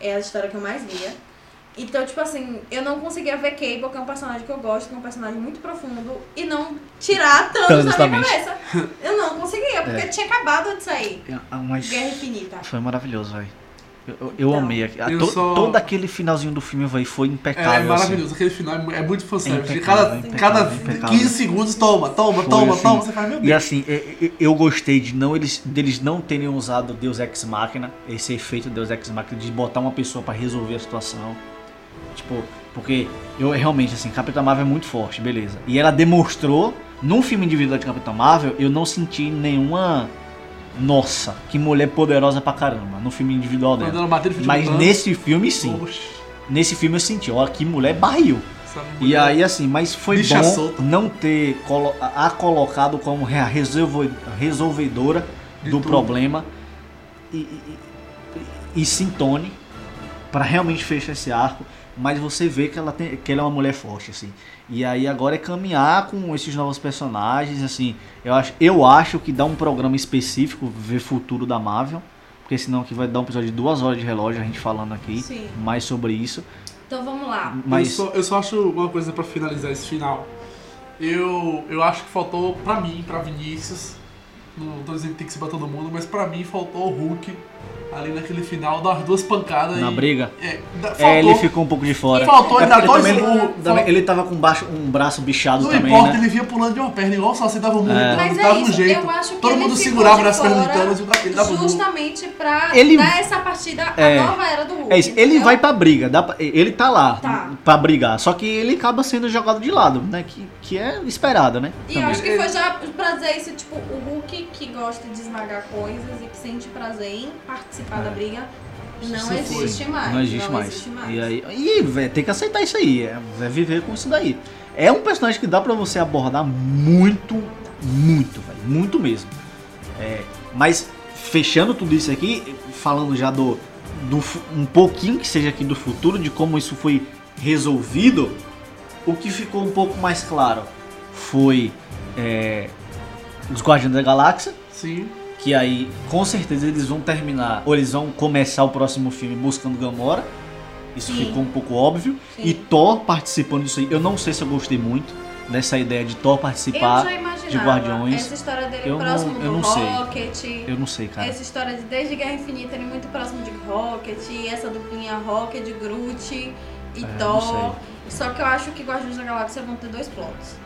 É a história que eu mais lia. Então, tipo assim, eu não conseguia ver Cable, que é um personagem que eu gosto, que é um personagem muito profundo, e não tirar Thanos da minha cabeça. Eu não conseguia, porque É. tinha acabado de sair Mas Guerra Infinita. foi maravilhoso, velho. Eu, eu- Então. amei. Eu To- só- Todo aquele finalzinho do filme, velho, foi É, impecável. é assim. maravilhoso, aquele final é é muito fanservice. É cada, impecável, cada impecável. 15 segundos, toma, toma, Foi, toma, assim, toma. Você faz, meu E Deus. assim, e- eu gostei de não eles deles não terem usado Deus Ex Machina, esse efeito Deus Ex Machina de botar uma pessoa pra resolver a situação. Tipo, porque eu realmente assim, Capitã Marvel é muito forte, beleza. E ela demonstrou num filme individual de Capitã Marvel, eu não senti nenhuma nossa, que mulher poderosa pra caramba no filme individual Quando dela. ela bateu Mas nesse filme sim. oxe, Nesse filme eu senti, ó, que mulher barril. E aí, assim, mas foi Bicha bom solta. não ter colo a colocado como a resolvedora De do tudo. problema e, e, e, e Sintone pra realmente fechar esse arco. Mas você vê que ela, tem, que ela é uma mulher forte, assim. E aí agora é caminhar com esses novos personagens, assim. Eu acho, eu acho que dá um programa específico, ver futuro da Marvel. Porque senão aqui vai dar um episódio de duas horas de relógio, a gente falando aqui Sim. mais sobre isso. Então vamos lá. Mas Eu, só, eu só acho uma coisa pra finalizar esse final. Eu, eu acho que faltou, pra mim, pra Vinícius, não tô dizendo que tem que se bater todo mundo, mas pra mim faltou o Hulk ali naquele final, dar as duas pancadas na e- briga. É, da- faltou, É, ele ficou um pouco de fora. faltou É ele dar porque dois também também ele tava com baixo, um braço bichado Não também, importa, né? ele vinha pulando de uma perna, igual só você dava um murro, É. Mas dava é um isso, jeito. eu acho que Todo ele mundo ficou segurava nas pernas de fora Thanos e ele dava um. Justamente pra Ele- dar essa partida à É. nova era do Hulk. É isso, ele entendeu? vai pra briga, dá pra- ele tá lá Tá. pra brigar, só que ele acaba sendo jogado de lado, né? Que, que é esperado, né? E eu Também. acho que foi já pra dizer isso, tipo, o Hulk que gosta de esmagar coisas e que sente prazer em participar da briga, não Isso foi. existe mais. Não existe mais. existe mais. E aí, e, véi, tem que aceitar isso aí, é, é viver com isso daí. É um personagem que dá pra você abordar muito, muito, velho, muito mesmo. É, mas fechando tudo isso aqui, falando já do, do um pouquinho que seja aqui do futuro, de como isso foi resolvido, o que ficou um pouco mais claro foi é, os Guardiões da Galáxia, Sim. Que aí com certeza eles vão terminar, ou eles vão começar o próximo filme buscando Gamora. Isso Sim. ficou um pouco óbvio. Sim. E Thor participando disso aí. Eu não sei se eu gostei muito dessa ideia de Thor participar. de Guardiões. essa história dele Eu não- próximo eu do não sei. Rocket. Eu não sei, cara. Essa história de desde Guerra Infinita ele muito próximo de Rocket, essa duplinha Rocket, Groot e É, Thor. não Só que eu acho que Guardiões da Galáxia vão ter dois plots.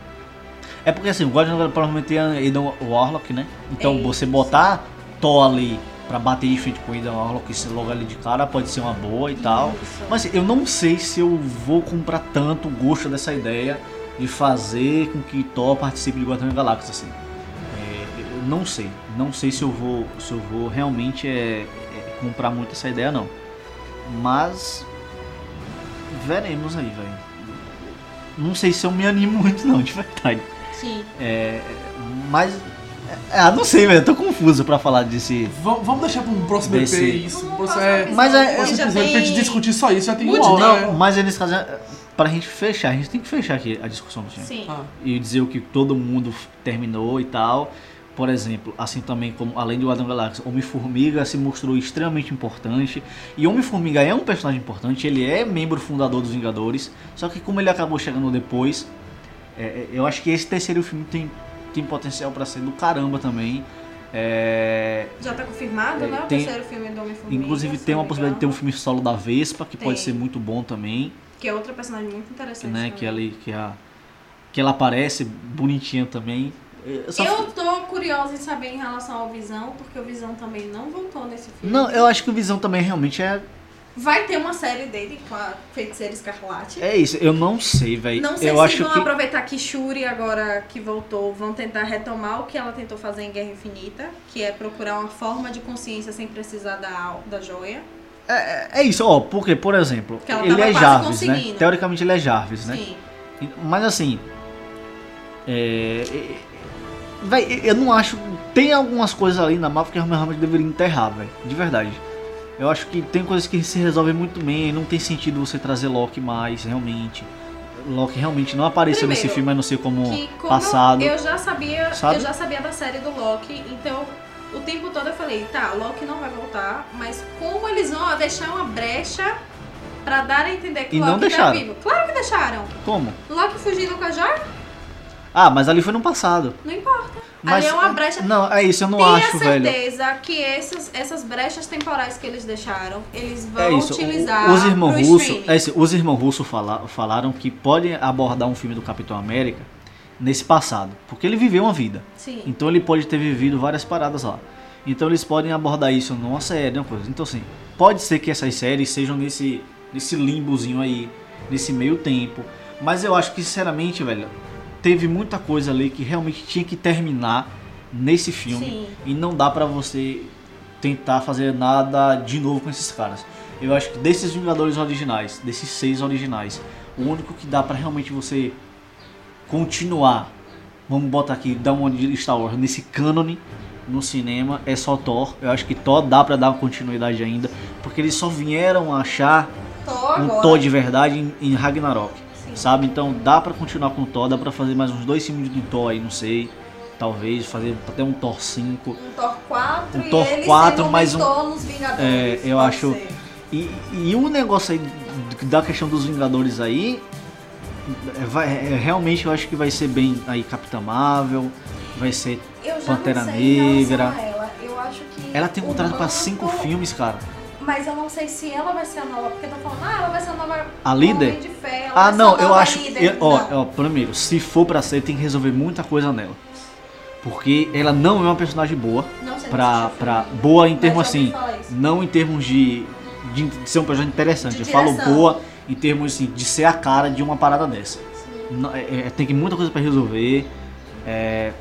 É porque assim, o Guardião da Galáxia provavelmente Aidan Warlock, né? Então É você botar Thor ali pra bater de frente com o Aidan Warlock, isso logo ali de cara pode ser uma boa e tal. Isso. Mas assim, eu não sei se eu vou comprar tanto gosto dessa ideia de fazer com que Thor participe de Guardiões da Galáxia, assim. É, eu não sei. Não sei se eu vou, se eu vou realmente é, é, comprar muito essa ideia, não. Mas veremos aí, velho. Não sei se eu me animo muito, não, de verdade. Sim. É, mas, é, ah, não sei, velho. Eu tô confuso pra falar desse. Vamos, vamos deixar pra um próximo Desse- EP isso. Você passar é, um Mas é- episódio, esse já episódio pra gente tem discutir só isso já tem muito hora. tempo. né? Mas é nesse caso, é, pra gente fechar, a gente tem que fechar aqui a discussão do filme. Sim. Ah, e dizer o que todo mundo terminou e tal. Por exemplo, assim também como além do Adam Galáxia, Homem-Formiga se mostrou extremamente importante. E Homem-Formiga é um personagem importante, ele é membro fundador dos Vingadores. Só que como ele acabou chegando depois, é, é, eu acho que esse terceiro filme tem, tem potencial pra ser do caramba também. É, Já tá confirmado, É, né? O tem- terceiro filme do Homem-Formiga. inclusive tem uma me possibilidade de ter um filme solo da Vespa, que pode Tem. ser muito bom também. Que é outra personagem muito interessante. Né, que, ali, que, a, que ela aparece bonitinha também. Eu só- Eu tô curiosa em saber em relação ao Visão, porque o Visão também não voltou nesse filme. Não, eu acho que o Visão também realmente é. Vai ter uma série dele com a Feiticeira Escarlate. É isso, eu não sei, velho. Não sei Eu se acho vão que. aproveitar que Shuri, agora que voltou, vão tentar retomar o que ela tentou fazer em Guerra Infinita, que é procurar uma forma de consciência sem precisar da, da joia. É, é isso, ó, porque, por exemplo, ele é Jarvis, né? Teoricamente ele é Jarvis, né? Sim. Mas assim. É. é- Véi, eu não acho tem algumas coisas ali na Marvel que realmente deveria enterrar, velho. De verdade. Eu acho que tem coisas que se resolvem muito bem. Não tem sentido você trazer Loki mais, realmente. Loki realmente não apareceu Primeiro, nesse filme, a não ser como, que como passado. eu já sabia, Sabe? eu já sabia da série do Loki, então o tempo todo eu falei, tá, Loki não vai voltar, mas como eles vão deixar uma brecha pra dar a entender que E não Loki tá vivo? Claro que deixaram. Como? Loki fugindo com a joia? Ah, mas ali foi no passado. Não importa. Mas, Ali é uma brecha. Não, é isso, eu não Tenha acho, velho. certeza que essas, essas brechas temporais que eles deixaram, eles vão É isso. o- utilizar Os irmãos streaming. é isso, os irmãos russos fala- falaram que podem abordar um filme do Capitão América nesse passado, porque ele viveu uma vida. Sim. Então ele pode ter vivido várias paradas lá. Então eles podem abordar isso numa série, uma coisa. Então assim, pode ser que essas séries sejam nesse nesse limbozinho aí, nesse meio tempo. Mas eu acho que sinceramente, velho, teve muita coisa ali que realmente tinha que terminar nesse filme Sim. e não dá pra você tentar fazer nada de novo com esses caras. Eu acho que desses Vingadores originais, desses seis originais, o único que dá pra realmente você continuar, vamos botar aqui, dar uma de Star Wars nesse cânone no cinema é só Thor. Eu acho que Thor dá pra dar uma continuidade ainda, porque eles só vieram achar Tô um. Thor de verdade em, em Ragnarok. Sabe? Então dá pra continuar com o Thor, dá pra fazer mais uns dois filmes do Thor aí, não sei. Talvez fazer até um Thor 5. Um Thor 4 Um Thor ele 4 sendo mais um-. É, eu acho- ser. E, e o negócio aí da questão dos Vingadores aí, é, vai, é, realmente eu acho que vai ser bem aí Capitã Marvel, vai ser. Pantera Negra. ela. Eu acho que Ela tem o contrato pra manto- cinco filmes, cara. Mas eu não sei se ela vai ser a nova, porque estão falando, ah, ela vai ser a nova A líder? De Fé, Ah, não, eu acho. eu- ó, Não. ó, primeiro, se for pra ser, tem que resolver muita coisa nela. Porque ela não é uma personagem boa. Não sei, Pra, pra, boa em termos assim. Não em termos de, de ser um personagem interessante. De eu falo boa em termos assim, de ser a cara de uma parada dessa. Não, é- é- tem que muita coisa pra resolver. É,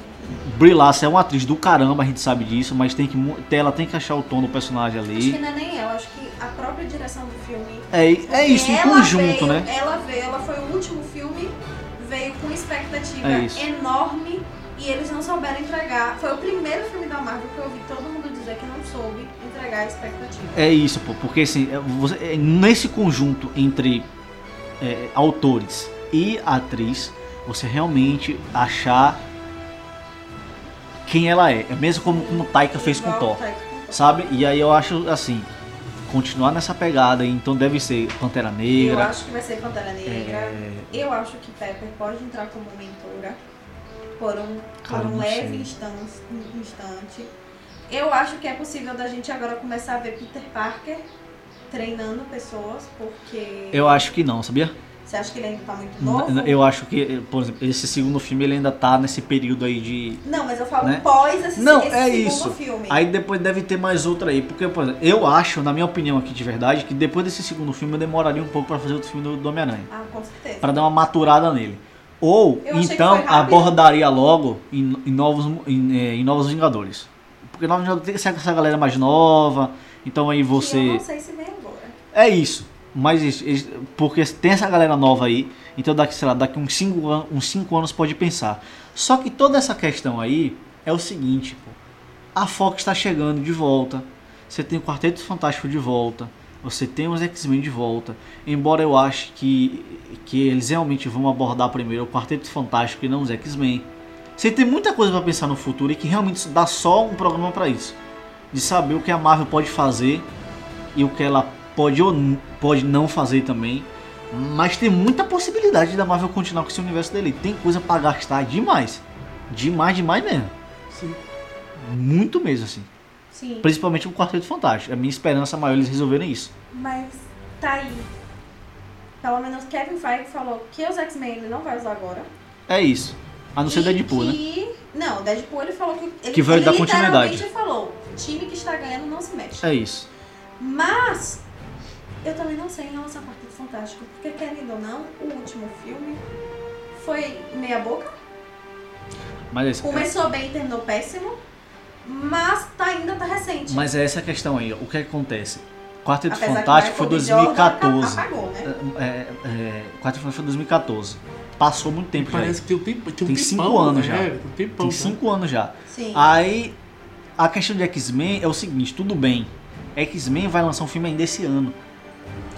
Brie Larson é uma atriz do caramba, a gente sabe disso, mas tem que ela tem que achar o tom do personagem Acho que ali. não é nem ela, acho que a própria direção do filme. É, é isso, em conjunto, veio- né? Ela veio, ela foi o último filme, veio com expectativa É enorme e eles não souberam entregar. Foi o primeiro filme da Marvel que eu ouvi todo mundo dizer que não soube entregar a expectativa. É isso, pô, porque assim, é, você- é nesse conjunto entre é, autores e atriz, você realmente achar quem ela é. É mesmo como, como Taika fez com Igual com Thor. Sabe? E aí eu acho assim, continuar nessa pegada, então deve ser Pantera Eu Negra. acho que vai ser Pantera Negra. é, Eu acho que Pepper pode entrar como mentora por um, Cara, por um leve instante, instante. Eu acho que é possível da gente agora começar a ver Peter Parker treinando pessoas, porque eu acho que não, sabia? Você acha que ele ainda tá muito novo? Eu acho que, por exemplo, esse segundo filme ele ainda tá nesse período aí de. Não, mas eu falo Né? pós esse, Não, esse é segundo isso. filme. Aí depois deve ter mais outra aí, porque, por exemplo, eu acho, na minha opinião aqui de verdade, que depois desse segundo filme eu demoraria um pouco pra fazer outro filme do, do Homem-Aranha. Ah, com certeza. Pra dar uma maturada nele. Ou, então, abordaria logo em, em novos, em, eh, em Novos Vingadores. Porque Novos Vingadores tem que ser essa galera mais nova, então aí Que eu você... não sei se vem agora. É isso. Mas porque tem essa galera nova aí, então daqui, sei lá, daqui uns 5 an uns cinco anos pode pensar. Só que toda essa questão aí é o seguinte, pô. A Fox está chegando de volta. Você tem o Quarteto Fantástico de volta. Você tem os X-Men de volta. Embora eu ache que, que eles realmente vão abordar primeiro o Quarteto Fantástico e não os X-Men. Você tem muita coisa para pensar no futuro e que realmente dá só um programa para isso. De saber o que a Marvel pode fazer e o que ela pode ou pode não fazer também. Mas tem muita possibilidade da Marvel continuar com esse universo dele. Tem coisa pra gastar demais. Demais, demais mesmo. Sim. Muito mesmo, assim. Sim. Principalmente o Quarteto Fantástico. É a minha esperança maior eles resolverem isso. Mas tá aí. Pelo menos Kevin Feige falou que os X-Men ele não vai usar agora. É isso. A não ser E Deadpool, né? que... Não, Deadpool ele falou que. Ele, Que vai ele dar continuidade. literalmente falou: time que está ganhando não se mexe. É isso. Mas eu também não sei em relação ao Quarteto Fantástico, porque querendo ou não, o último filme foi meia boca. Mas é. Começou bem e terminou péssimo. Mas tá, ainda tá recente. mas é essa a questão aí. O que acontece? Quarteto Apesar Fantástico foi Michael B. Jordan 2014. Apagou, né? É, é, Quarteto Fantástico foi 2014. Passou muito tempo já. Parece que tem um tempo. Tem, um Tem cinco anos né? já. Tem um tempão, Tem cinco anos já. Sim. Aí a questão de X-Men é o seguinte, tudo bem. X-Men vai lançar um filme ainda esse ano.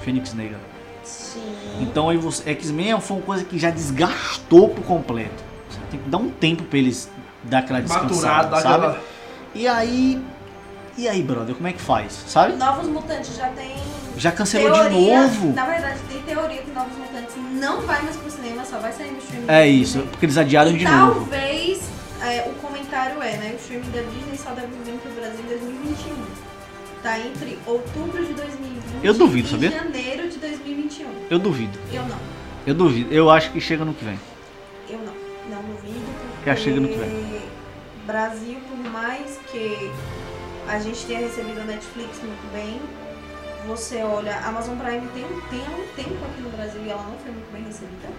Fênix Negra. Sim. Então aí você, X-Men foi uma coisa que já desgastou por completo. Você tem que dar um tempo pra eles dar aquela Maturado, descansada, dá sabe? aquela. E aí, e aí, brother, como é que faz, sabe? Novos Mutantes já tem. Já cancelou de teoria, novo. Na verdade, tem teoria que Novos Mutantes não vai mais pro cinema, só vai sair no streaming. É isso, porque eles adiaram E de novo. talvez é, o comentário é, né? O streaming da Disney só deve vir pro Brasil em 2021. Tá entre outubro de 2020 Eu duvido, e sabia? janeiro de 2021. Eu duvido, Eu não. eu duvido. Eu acho que chega no que vem. Eu não. Não duvido. Porque Já chega no que vem. Brasil, por mais que a gente tenha recebido a Netflix muito bem, você olha, a Amazon Prime tem um, tem um tempo aqui no Brasil e ela não foi muito bem recebida.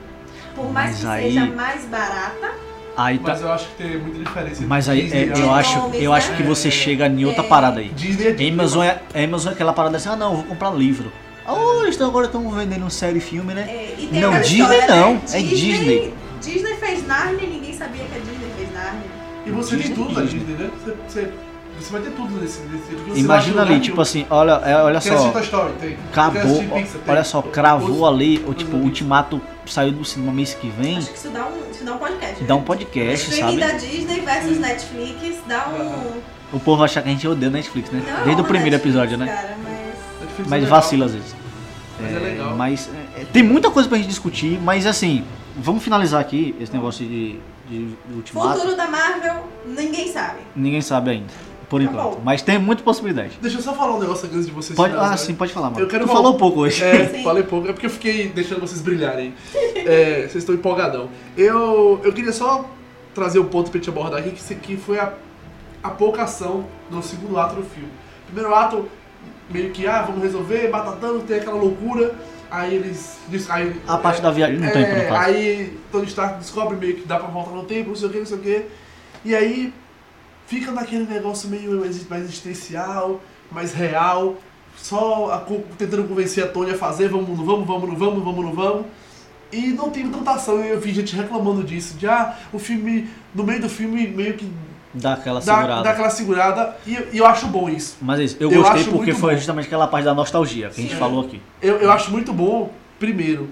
Por mais Mas que aí- seja mais barata, Aí tá. Mas eu acho que tem muita diferença. entre Mas aí é, eu acho, nomes, eu acho né? que você É. chega em outra É. parada aí. Disney é Amazon é, Amazon é aquela parada assim, ah não, eu vou comprar livro. Ah, oh, eles tão- agora estão vendendo série e filme, né? é, e tem Não, Disney história, não, né? é Disney. Disney fez Narnia e ninguém sabia que a Disney fez Narnia. E você tem Disney, tudo da Disney. Disney, né? Você, você, você vai ter tudo nesse. nesse Imagina ali, tipo assim, olha, é, olha assistir só, Story? Tem. Acabou, Pixar? Tem. olha só, cravou ali, o tipo, o Ultimato saiu do cinema mês que vem, Acho que isso dá um, isso dá um podcast. dá um né? podcast, Streaming sabe? da Disney versus Netflix dá um. O povo achar que a gente odeia Netflix, né? Não, Desde o primeiro Netflix, episódio, né? Cara, mas. É Mas legal. vacila às vezes. Mas é legal. Mas é, tem muita coisa pra gente discutir, mas assim, vamos finalizar aqui esse negócio de, de, de Ultimato. Futuro da Marvel, ninguém sabe. Ninguém sabe ainda, por Tá enquanto. bom. mas tem muita possibilidade. Deixa eu só falar um negócio aqui antes de vocês Pode, ah, sim, pode falar, mano. Eu quero tu falar- falou pouco hoje. É, Sim. falei pouco. É porque eu fiquei deixando vocês brilharem. É, vocês estão empolgadão. Eu, eu queria só trazer um ponto pra gente abordar aqui, que, que foi a, a pouca ação no segundo ato do filme. Primeiro ato, meio que, ah, vamos resolver, batatando, tem aquela loucura. Aí eles... Aí, A parte da viagem no é, tempo, no caso. Aí Tony Stark descobre meio que dá pra voltar no tempo, não sei o que, não sei o que. E aí fica naquele negócio meio mais existencial, mais real, só a tentando convencer a Tony a fazer, vamos, não vamos, vamos, não vamos, vamos, não vamos. E não tem tanta ação, eu vi gente reclamando disso, de ah, o filme, no meio do filme, meio que Dá aquela dá, segurada. dá aquela segurada, e, e eu acho bom isso. Mas é isso, eu Eu gostei acho porque foi bom. justamente aquela parte da nostalgia que a gente Sim. falou aqui. Eu, eu acho muito bom, primeiro,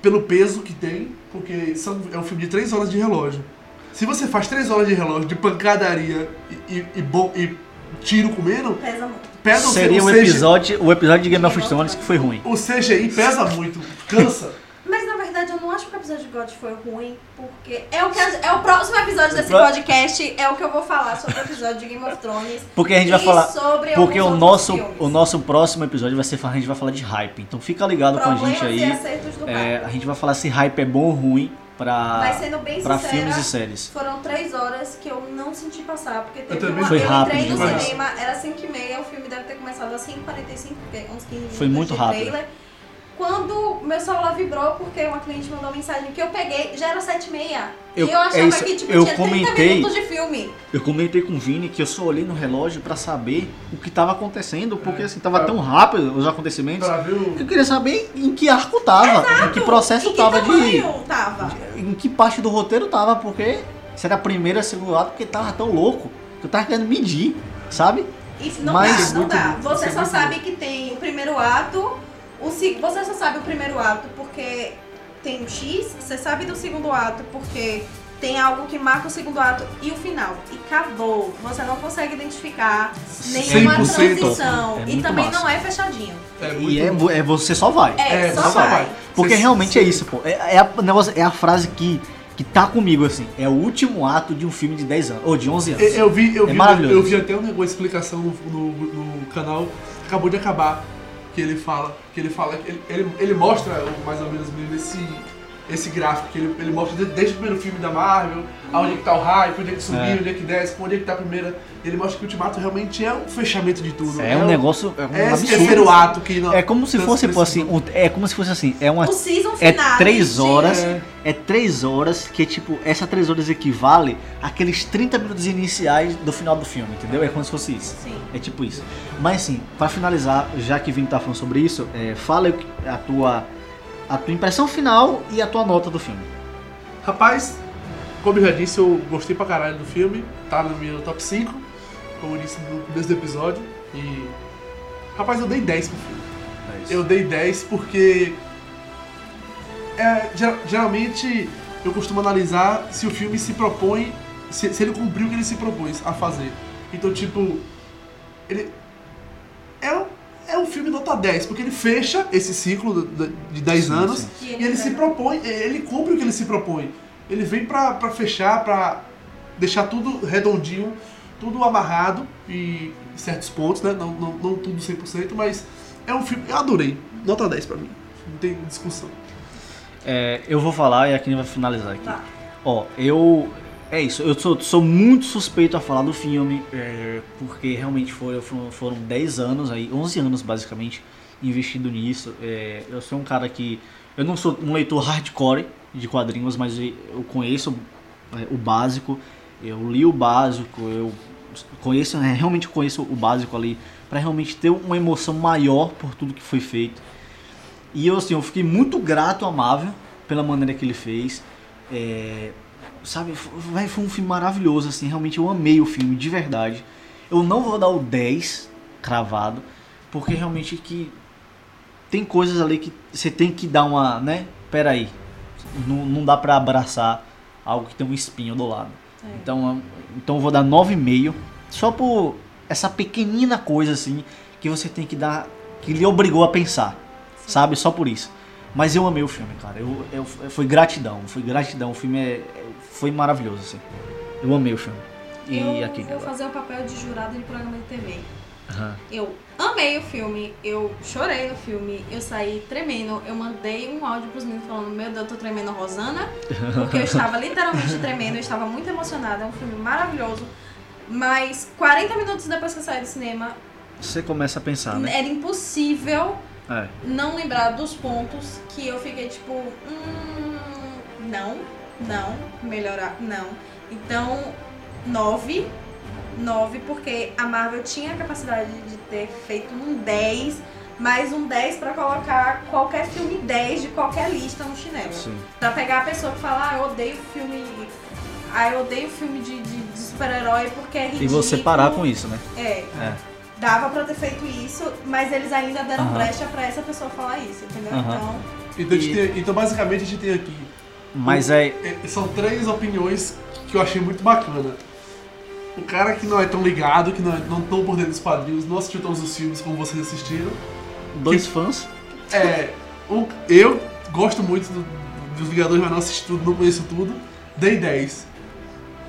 pelo peso que tem, porque são, é um filme de 3 horas de relógio. Se você faz 3 horas de relógio de pancadaria e, e, e, bom, e tiro comendo, Pesa muito. pesa Seria o um CGI episódio, o episódio de Game of Thrones que foi ruim. O CGI pesa muito, cansa. Mas na verdade eu não acho que o episódio de God foi ruim, porque é o, que é o próximo episódio desse podcast, é o que eu vou falar sobre o episódio de Game of Thrones. Porque a gente vai falar. sobre Porque o nosso, filmes. o nosso próximo episódio vai ser a gente vai falar de hype. Então fica ligado com a Problemas gente aí. É, a gente vai falar se hype é bom ou ruim pra, Mas sendo bem pra sincera, filmes e séries. foram três horas que eu não senti passar, porque teve também uma... Foi eu rápido entrei no demais. cinema, era 5 e meia, o filme deve ter começado às 5h45, porque uns 15 minutos Foi muito de rápido. trailer. Quando meu celular vibrou, porque uma cliente mandou mensagem que eu peguei, já era 7 e meia. Eu- e eu achava é isso, que tipo, eu tinha 30 comentei- minutos de filme. Eu comentei com o Vini que eu só olhei no relógio pra saber o que tava acontecendo, porque É. assim, tava tão rápido os acontecimentos Pra o. que eu queria saber em que arco tava, em que processo Em que tava de. tamanho tava? Em que parte do roteiro tava, porque se era a primeira, segundo ato, porque tava tão louco que eu tava querendo medir, sabe? Isso não Mas dá, não muito dá. Você é só sabe que tem o primeiro ato, o você só sabe o primeiro ato porque tem um X, você sabe do segundo ato porque tem algo que marca o segundo ato e o final. E acabou. Você não consegue identificar nenhuma 100% transição. É e também massa. não é fechadinho. É E muito é, é você só vai. É, É, só, só vai. vai. Porque Cê- realmente é isso, pô. É, é a, o negócio, é a frase que, que tá comigo, assim. É o último ato de um filme de 10 anos. Ou de 11 anos. Eu, eu vi, eu, É vi, maravilhoso. eu vi até um negócio, explicação no, no, no canal, acabou de acabar, que ele fala, que ele fala, ele, ele, ele mostra mais ou menos mesmo esse, esse gráfico, que ele, ele mostra de- desde o primeiro filme da Marvel, aonde é que tá o hype, onde é que subiu, É. onde é que desce, onde é que tá a primeira. Ele mostra que o Ultimato realmente é um fechamento de tudo. É um o- negócio. É um É esse absurdo. terceiro ato que não. É como se fosse, pô, assim. um- é como se fosse assim. É uma. O season É final. três horas. É. É três horas que, tipo, essa três horas equivale àqueles 30 minutos iniciais do final do filme, entendeu? É como se fosse isso. Sim. É tipo isso. Mas assim, pra finalizar, já que Vini tá falando sobre isso, é, fala a tua, a tua impressão final e a tua nota do filme. Rapaz, como eu já disse, eu gostei pra caralho do filme, tá no meu top 5. como eu disse no começo do episódio. E. Rapaz, eu dei 10 pro filme. É. Eu dei 10 porque. é, ger- geralmente eu costumo analisar se o filme se propõe. Se, se ele cumpriu o que ele se propôs a fazer. Então, tipo. Ele. É, um- é um filme nota 10, porque ele fecha esse ciclo de 10 Sim, anos sim. E ele se propõe, ele cumpre o que ele se propõe. Ele vem pra, pra fechar, pra deixar tudo redondinho, tudo amarrado e em certos pontos, né? Não, não, não tudo 100%, mas é um filme. Eu adorei. Nota 10 pra mim. Não tem discussão. É, eu vou falar e a Kine vai finalizar aqui. Tá. Ó, eu. É isso, eu sou, sou muito suspeito a falar do filme, é, porque realmente foram, foram, foram 10 anos aí, 11 anos basicamente, investindo nisso. É, eu sou um cara que. Eu não sou um leitor hardcore de quadrinhos, mas eu conheço é, o básico, eu li o básico, eu conheço, realmente conheço o básico ali, para realmente ter uma emoção maior por tudo que foi feito. E eu, assim, eu fiquei muito grato a Marvel pela maneira que ele fez. É, sabe, vai, foi um filme maravilhoso, assim, realmente eu amei o filme, de verdade. Eu não vou dar o 10 cravado, porque realmente que tem coisas ali que você tem que dar uma, né? Pera aí, não, não dá pra abraçar algo que tem um espinho do lado. É. Então, eu- então eu vou dar 9,5, só por essa pequenina coisa assim que você tem que dar, que lhe obrigou a pensar, sabe? Só por isso. Mas eu amei o filme, cara. Eu, eu, foi gratidão, foi gratidão. O filme é- foi maravilhoso, assim. Eu amei o filme. E eu aqui, vou fazer o papel de jurado de programa de TV. Aham. Eu amei o filme, eu chorei no filme, eu saí tremendo. Eu mandei um áudio pros meninos falando: Meu Deus, eu tô tremendo Rosana. Porque eu estava literalmente tremendo, eu estava muito emocionada. É um filme maravilhoso. Mas 40 minutos depois que eu saí do cinema, Você começa a pensar, né? era impossível É. não lembrar dos pontos que eu fiquei tipo, hum, não, não, melhorar, não. Então, 9, 9 porque a Marvel tinha a capacidade de ter feito um 10, mais um 10 pra colocar qualquer filme 10 de qualquer lista no chinelo. Sim. Pra pegar a pessoa que fala, ah, eu odeio filme, ah, eu odeio filme de, de, de super-herói porque é E ridículo. você parar com isso, né? É, É. dava pra ter feito isso, mas eles ainda deram Aham. brecha pra essa pessoa falar isso, entendeu? Aham. Então, Então, gente E- tem- então, basicamente, a gente tem aqui. Mas é. é, São três opiniões que eu achei muito bacana. O cara que não é tão ligado, que não, é, não tão por dentro dos quadrinhos, não assistiu todos os filmes como vocês assistiram. Dois fãs. É, um- eu gosto muito do- dos Vingadores, mas não assisti tudo, não conheço tudo. Dei 10.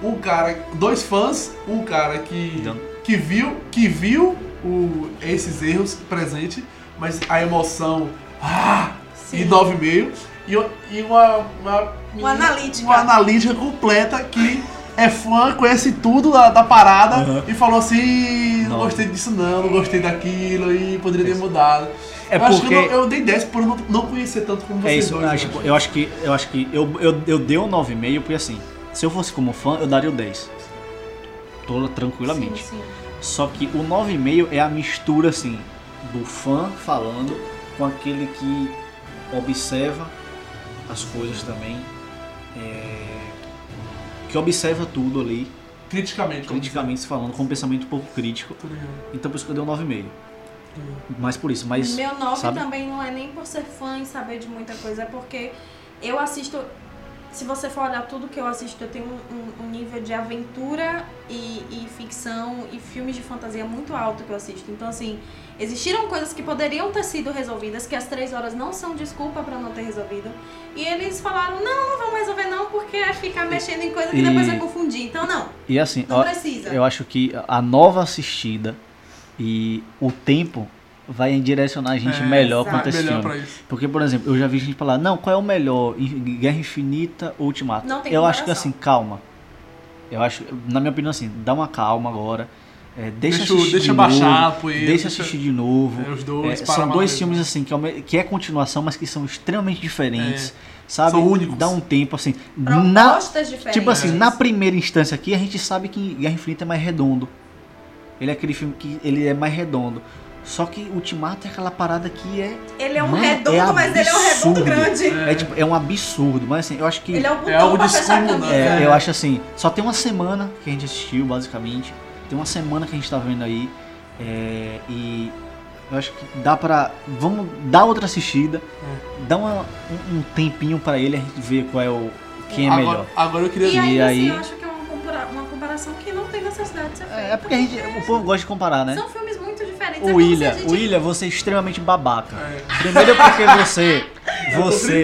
Um cara, dois fãs, um cara que, Então. que viu, que viu o, esses erros presente, mas a emoção, ah, Sim. e 9,5. E, e uma, uma, Uma analítica. Uma analítica completa que é fã, conhece tudo da, da parada Aham. e falou assim: não gostei disso não, não gostei daquilo e poderia ter mudado. É eu acho que porque- eu, não- eu dei 10 por não, não conhecer tanto como É vocês isso, dois. eu eu acho, acho. eu acho que eu acho que eu, eu, eu dei um 9,5 porque assim, se eu fosse como fã, eu daria o 10. Tô tranquilamente. Sim, sim. Só que o 9,5 é a mistura assim do fã falando com aquele que observa as coisas também. é, que observa tudo ali, Criticamente. como criticamente se falando, com um pensamento um pouco crítico. Então por isso que eu dei um 9,5. Mais por isso, mas. Meu 9 sabe? também não é nem por ser fã e saber de muita coisa, é porque eu assisto. Se você for olhar tudo que eu assisto, eu tenho um, um- um nível de aventura e, e ficção e filmes de fantasia muito alto que eu assisto. Então, assim, existiram coisas que poderiam ter sido resolvidas, que as três horas não são desculpa pra não ter resolvido. E eles falaram: não, não vamos resolver, não, porque é ficar mexendo em coisa que E- depois vai confundir. Então, não, E assim, não ó, precisa. eu acho que a nova assistida e o tempo vai direcionar a gente É, melhor quanto a esse Melhor filme. pra isso. Porque, por exemplo, eu já vi gente falar, não, qual é o melhor? Guerra Infinita ou Ultimato? Não tem eu acho que comparação. assim, calma. Eu acho, na minha opinião, assim, dá uma calma agora. É, deixa Deixa, assistir deixa de baixar novo, poeira. deixa assistir de novo. É, os dois, É, são dois filmes assim que é, que é continuação, mas que são extremamente diferentes, É, sabe? são únicos. Dá um tempo assim. Na, diferentes. Tipo assim, na primeira instância aqui, a gente sabe que Guerra Infinita é mais redondo. Ele é aquele filme que ele é mais redondo. Só que Ultimato é aquela parada que é. Ele é um Mano, redondo, é mas ele é um redondo grande. É, tipo, é um absurdo. Mas assim, eu acho que. Ele é o botão É algo pra fechar a é, É. Eu acho assim, só tem uma semana que a gente assistiu, basicamente. Tem uma semana que a gente tá vendo aí. é, e eu acho que dá pra. Vamos dar outra assistida. Dá uma- um, um tempinho pra ele, a gente ver qual é o. Quem é agora, melhor. Agora eu queria E E aí- assim, eu acho que é uma, compara- uma comparação que não tem necessidade de ser feita. É porque a gente, o povo gosta de comparar, né? São filmes muito diferentes. é O como se William, a gente- o William, você é extremamente babaca. É. Primeiro porque você. Eu tô Você.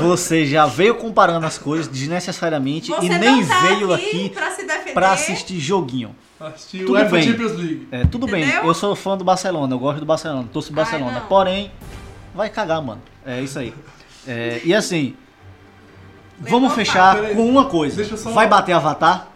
Você já veio comparando as coisas desnecessariamente Você e nem tá veio aqui aqui pra se defender. pra assistir joguinho. Assisti Tudo UEFA bem. Champions League. É, tudo bem, Entendeu? eu sou fã do Barcelona, eu gosto do Barcelona, torço do Ai, Barcelona. não. Porém, vai cagar, mano. É isso aí. É, e assim, vamos Levou fechar peraí. com uma coisa. Deixa eu só- Vai bater Avatar?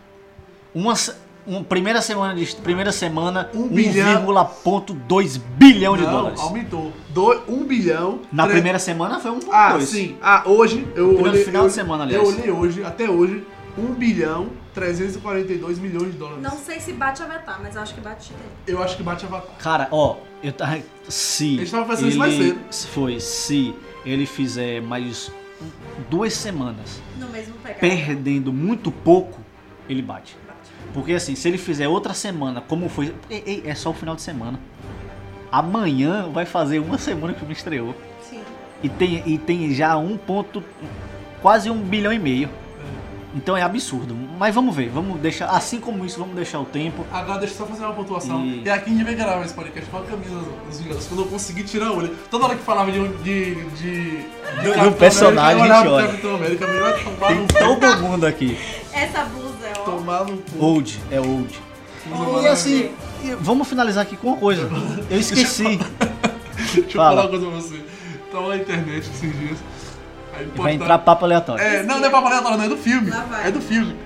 Uma, se- um, primeira semana de primeira semana, Um bilhão. 1,2 bilhão de Não, dólares. aumentou. Do, um bilhão. Na tre- primeira semana foi 1,2. Ah, sim. Ah, hoje, eu Primeiro olhei. final eu, de semana, Eu aliás. olhei hoje, até hoje, 1 bilhão 342 milhões de dólares. Não sei se bate Avatar, mas acho que bate. Eu acho que bate Avatar. Cara, ó, eu tava. Se. A gente tava pensando isso mais cedo. se Foi, se ele fizer mais duas semanas No mesmo pegado. perdendo muito pouco, ele bate. Porque assim, se ele fizer outra semana, como foi. ei, ei, é só o final de semana. Amanhã vai fazer uma semana que o filme estreou. Sim. E tem, e tem já um ponto. quase um bilhão e meio. Então é absurdo. Mas vamos ver, vamos deixar. Assim como isso, vamos deixar o tempo. Agora deixa eu só fazer uma pontuação. E- E aqui a gente vai gravar esse podcast com a camisa dos Vingadores. Quando eu consegui tirar o olho. Toda hora que falava de. de, de, de Do- Capitão do personagem, América, eu olhava pro olha. Capitão América, Tem todo mundo aqui. Essa blusa é ó. Tomar no cu. Old, é old. E assim, vamos finalizar aqui com uma coisa. Eu esqueci. Deixa eu Fala. falar uma coisa pra você. Tava na internet esses dias. Aí Vai postaram- entrar papo aleatório. É, não, não é papo aleatório, não, é do filme. Vai. É do filme.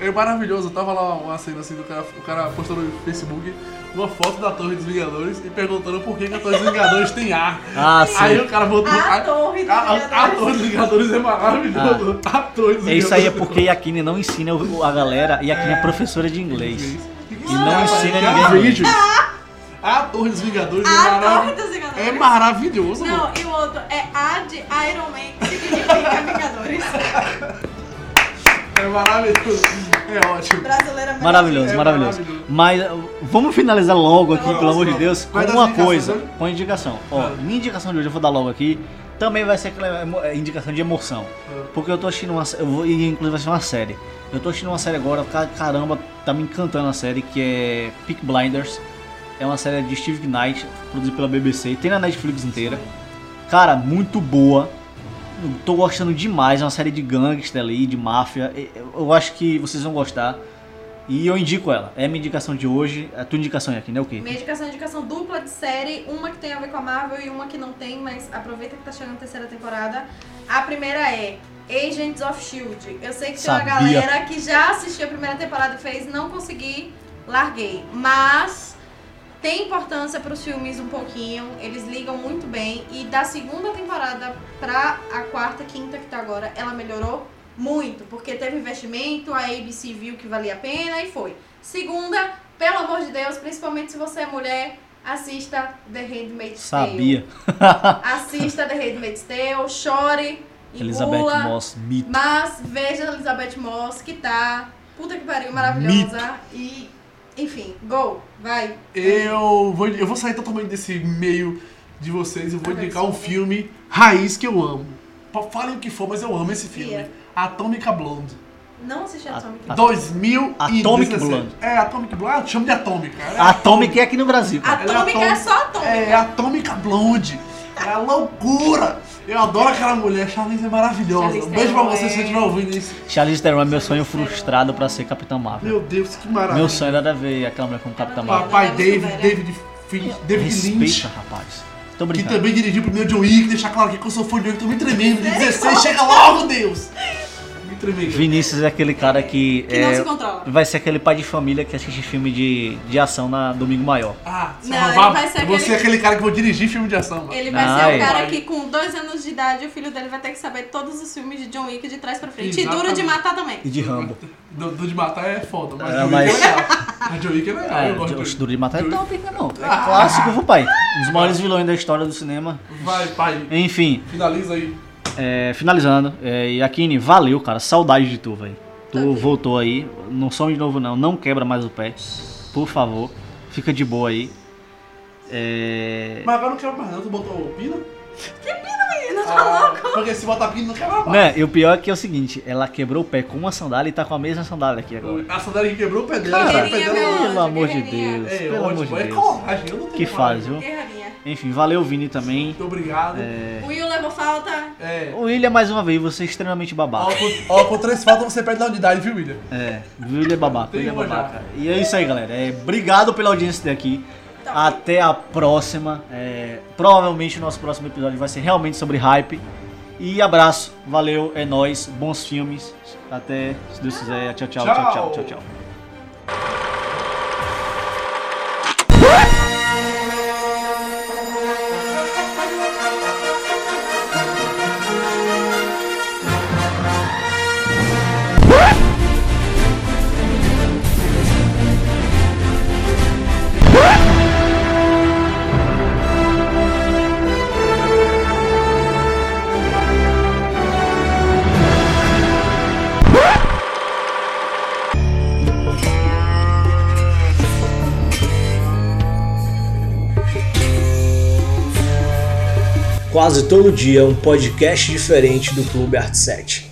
É maravilhoso. Eu tava lá uma cena assim do cara, o cara postou no Facebook uma foto da Torre dos Vingadores e perguntando por que, que a Torre dos Vingadores tem ar. Ah, sim. Aí o cara botou. A Torre dos a, a- a Vingadores. Torre dos Vingadores é maravilhoso. A Torre dos É Isso aí é Vingadores. porque a Yakine não ensina a galera e a Yakine é professora de inglês. E não ensina ninguém Avengers. A Torre dos Vingadores é, A Torre maravilhoso. dos Vingadores. É maravilhoso, Não, mano. e o outro é A de Iron Man, que significa Vingadores. É maravilhoso. É ótimo. Brasileira é Maravilhoso, É maravilhoso. maravilhoso. Mas uh, vamos finalizar logo aqui, Vamos, pelo amor de. Deus, com uma coisa. hoje? Com a indicação. Ó, Ah. minha indicação de hoje eu vou dar logo aqui. Também vai ser aquela é, indicação de emoção. Ah. Porque eu tô assistindo uma eu vou, inclusive vai ser uma série. Eu tô assistindo uma série agora, ca- caramba, tá me encantando a série, que é Peak Blinders. É uma série de Steve Knight, produzida pela BBC. Tem na Netflix inteira. Cara, muito boa. Tô gostando demais, é uma série de gangster ali, de máfia. Eu acho que vocês vão gostar. E eu indico ela. É a minha indicação de hoje. A tua indicação é aqui, né? O quê? Minha indicação é indicação dupla de série, uma que tem a ver com a Marvel e uma que não tem, mas aproveita que tá chegando a terceira temporada. A primeira é Agents of Shield. Eu sei que tem uma Sabia. galera que já assistiu a primeira temporada e fez, não consegui, larguei. Mas tem importância pros filmes um pouquinho, eles ligam muito bem e da segunda temporada pra a quarta, quinta que tá agora, ela melhorou muito, porque teve investimento, a ABC viu que valia a pena e foi. Segunda, pelo amor de Deus, principalmente se você é mulher, assista The Handmaid's Tale. Sabia. Assista The Handmaid's Tale, chore, Elizabeth engula, Moss, mito. mas veja a Elizabeth Moss, que tá puta que pariu, maravilhosa. E, enfim, go, vai. Eu vou, eu vou sair totalmente desse meio de vocês e vou Ah, indicar um filme raiz que eu amo. Falem o que for, mas eu amo esse filme. Yeah. Atômica Blonde. Não assisti a Atomic. A- 2017. Atomic Blonde. É, Atomic Blonde. Ah, eu chamo de Atômica. Ela é Atomic é aqui no Brasil. é Atômica é atômica. só Atômica. É, Atômica Blonde. É a loucura. Eu adoro aquela mulher. Charlize é maravilhosa. Charlize um beijo pra você é- se você estiver ouvindo isso. Charlize Theron é meu sonho frustrado pra ser Capitão Marvel. Meu Deus, que maravilha. Meu sonho era ver aquela mulher como Capitão Marvel. Papai é David. David, Finch, David Lynch. Respeita, rapaz. Tô Que brincando. também dirigiu o primeiro John Wick, deixar claro aqui que eu sou fã de John Wick, tô me tremendo. De 16, chega logo, Deus! Vinícius é aquele cara que, Que não é, se controla. vai ser aquele pai de família que assiste filme de, de ação na Domingo Maior. Ah, você Não, é baba. vai ser Eu vou ser aquele- aquele cara que vou dirigir filme de ação, mano. Ele vai Ai. ser o cara Vai. que com dois anos de idade o filho dele vai ter que saber todos os filmes de John Wick de trás pra frente. E Exatamente. duro de matar também. E de Rambo. Do de matar é foda, mas É, John Wick mas- é legal. Mas John Wick é legal, É, eu gosto de Duro de Matar é top, né, não? É Ah. clássico, viu, pai? Um dos maiores vilões da história do cinema. Vai, pai, Enfim, finaliza aí. É, finalizando. É, Yakine, valeu, cara. Saudade de tu, velho. Tu Tá voltou aí. Não some de novo, não. Não quebra mais o pé. por favor. Fica de boa aí. É... Mas agora não quero mais não, tu botou o pino? Menino, tá Ah, louco? Porque se botar pino não quebra mais. Né, e o pior é que é o seguinte, ela quebrou o pé com uma sandália e tá com a mesma sandália aqui agora. A sandália que quebrou o pé dela, anjo, Pelo amor de. Deus, É, pelo amor de é Deus. coragem, eu não tenho Que faz, viu? Enfim, valeu Vini também. Muito obrigado. É... O Will levou falta. É. O William, mais uma vez, você é extremamente Ó, babaca. com, ó, com três faltas você perde na unidade, viu, William? É, o William é babaca, William é babaca. E é isso aí, galera. É, obrigado pela audiência daqui. Tá. Até a próxima. É, provavelmente o nosso próximo episódio vai ser realmente sobre hype. E abraço, valeu, é nóis, bons filmes. Até, se Deus quiser. Tchau, tchau, tchau, tchau, tchau, tchau. tchau. Quase todo dia um podcast diferente do Clube Art 7.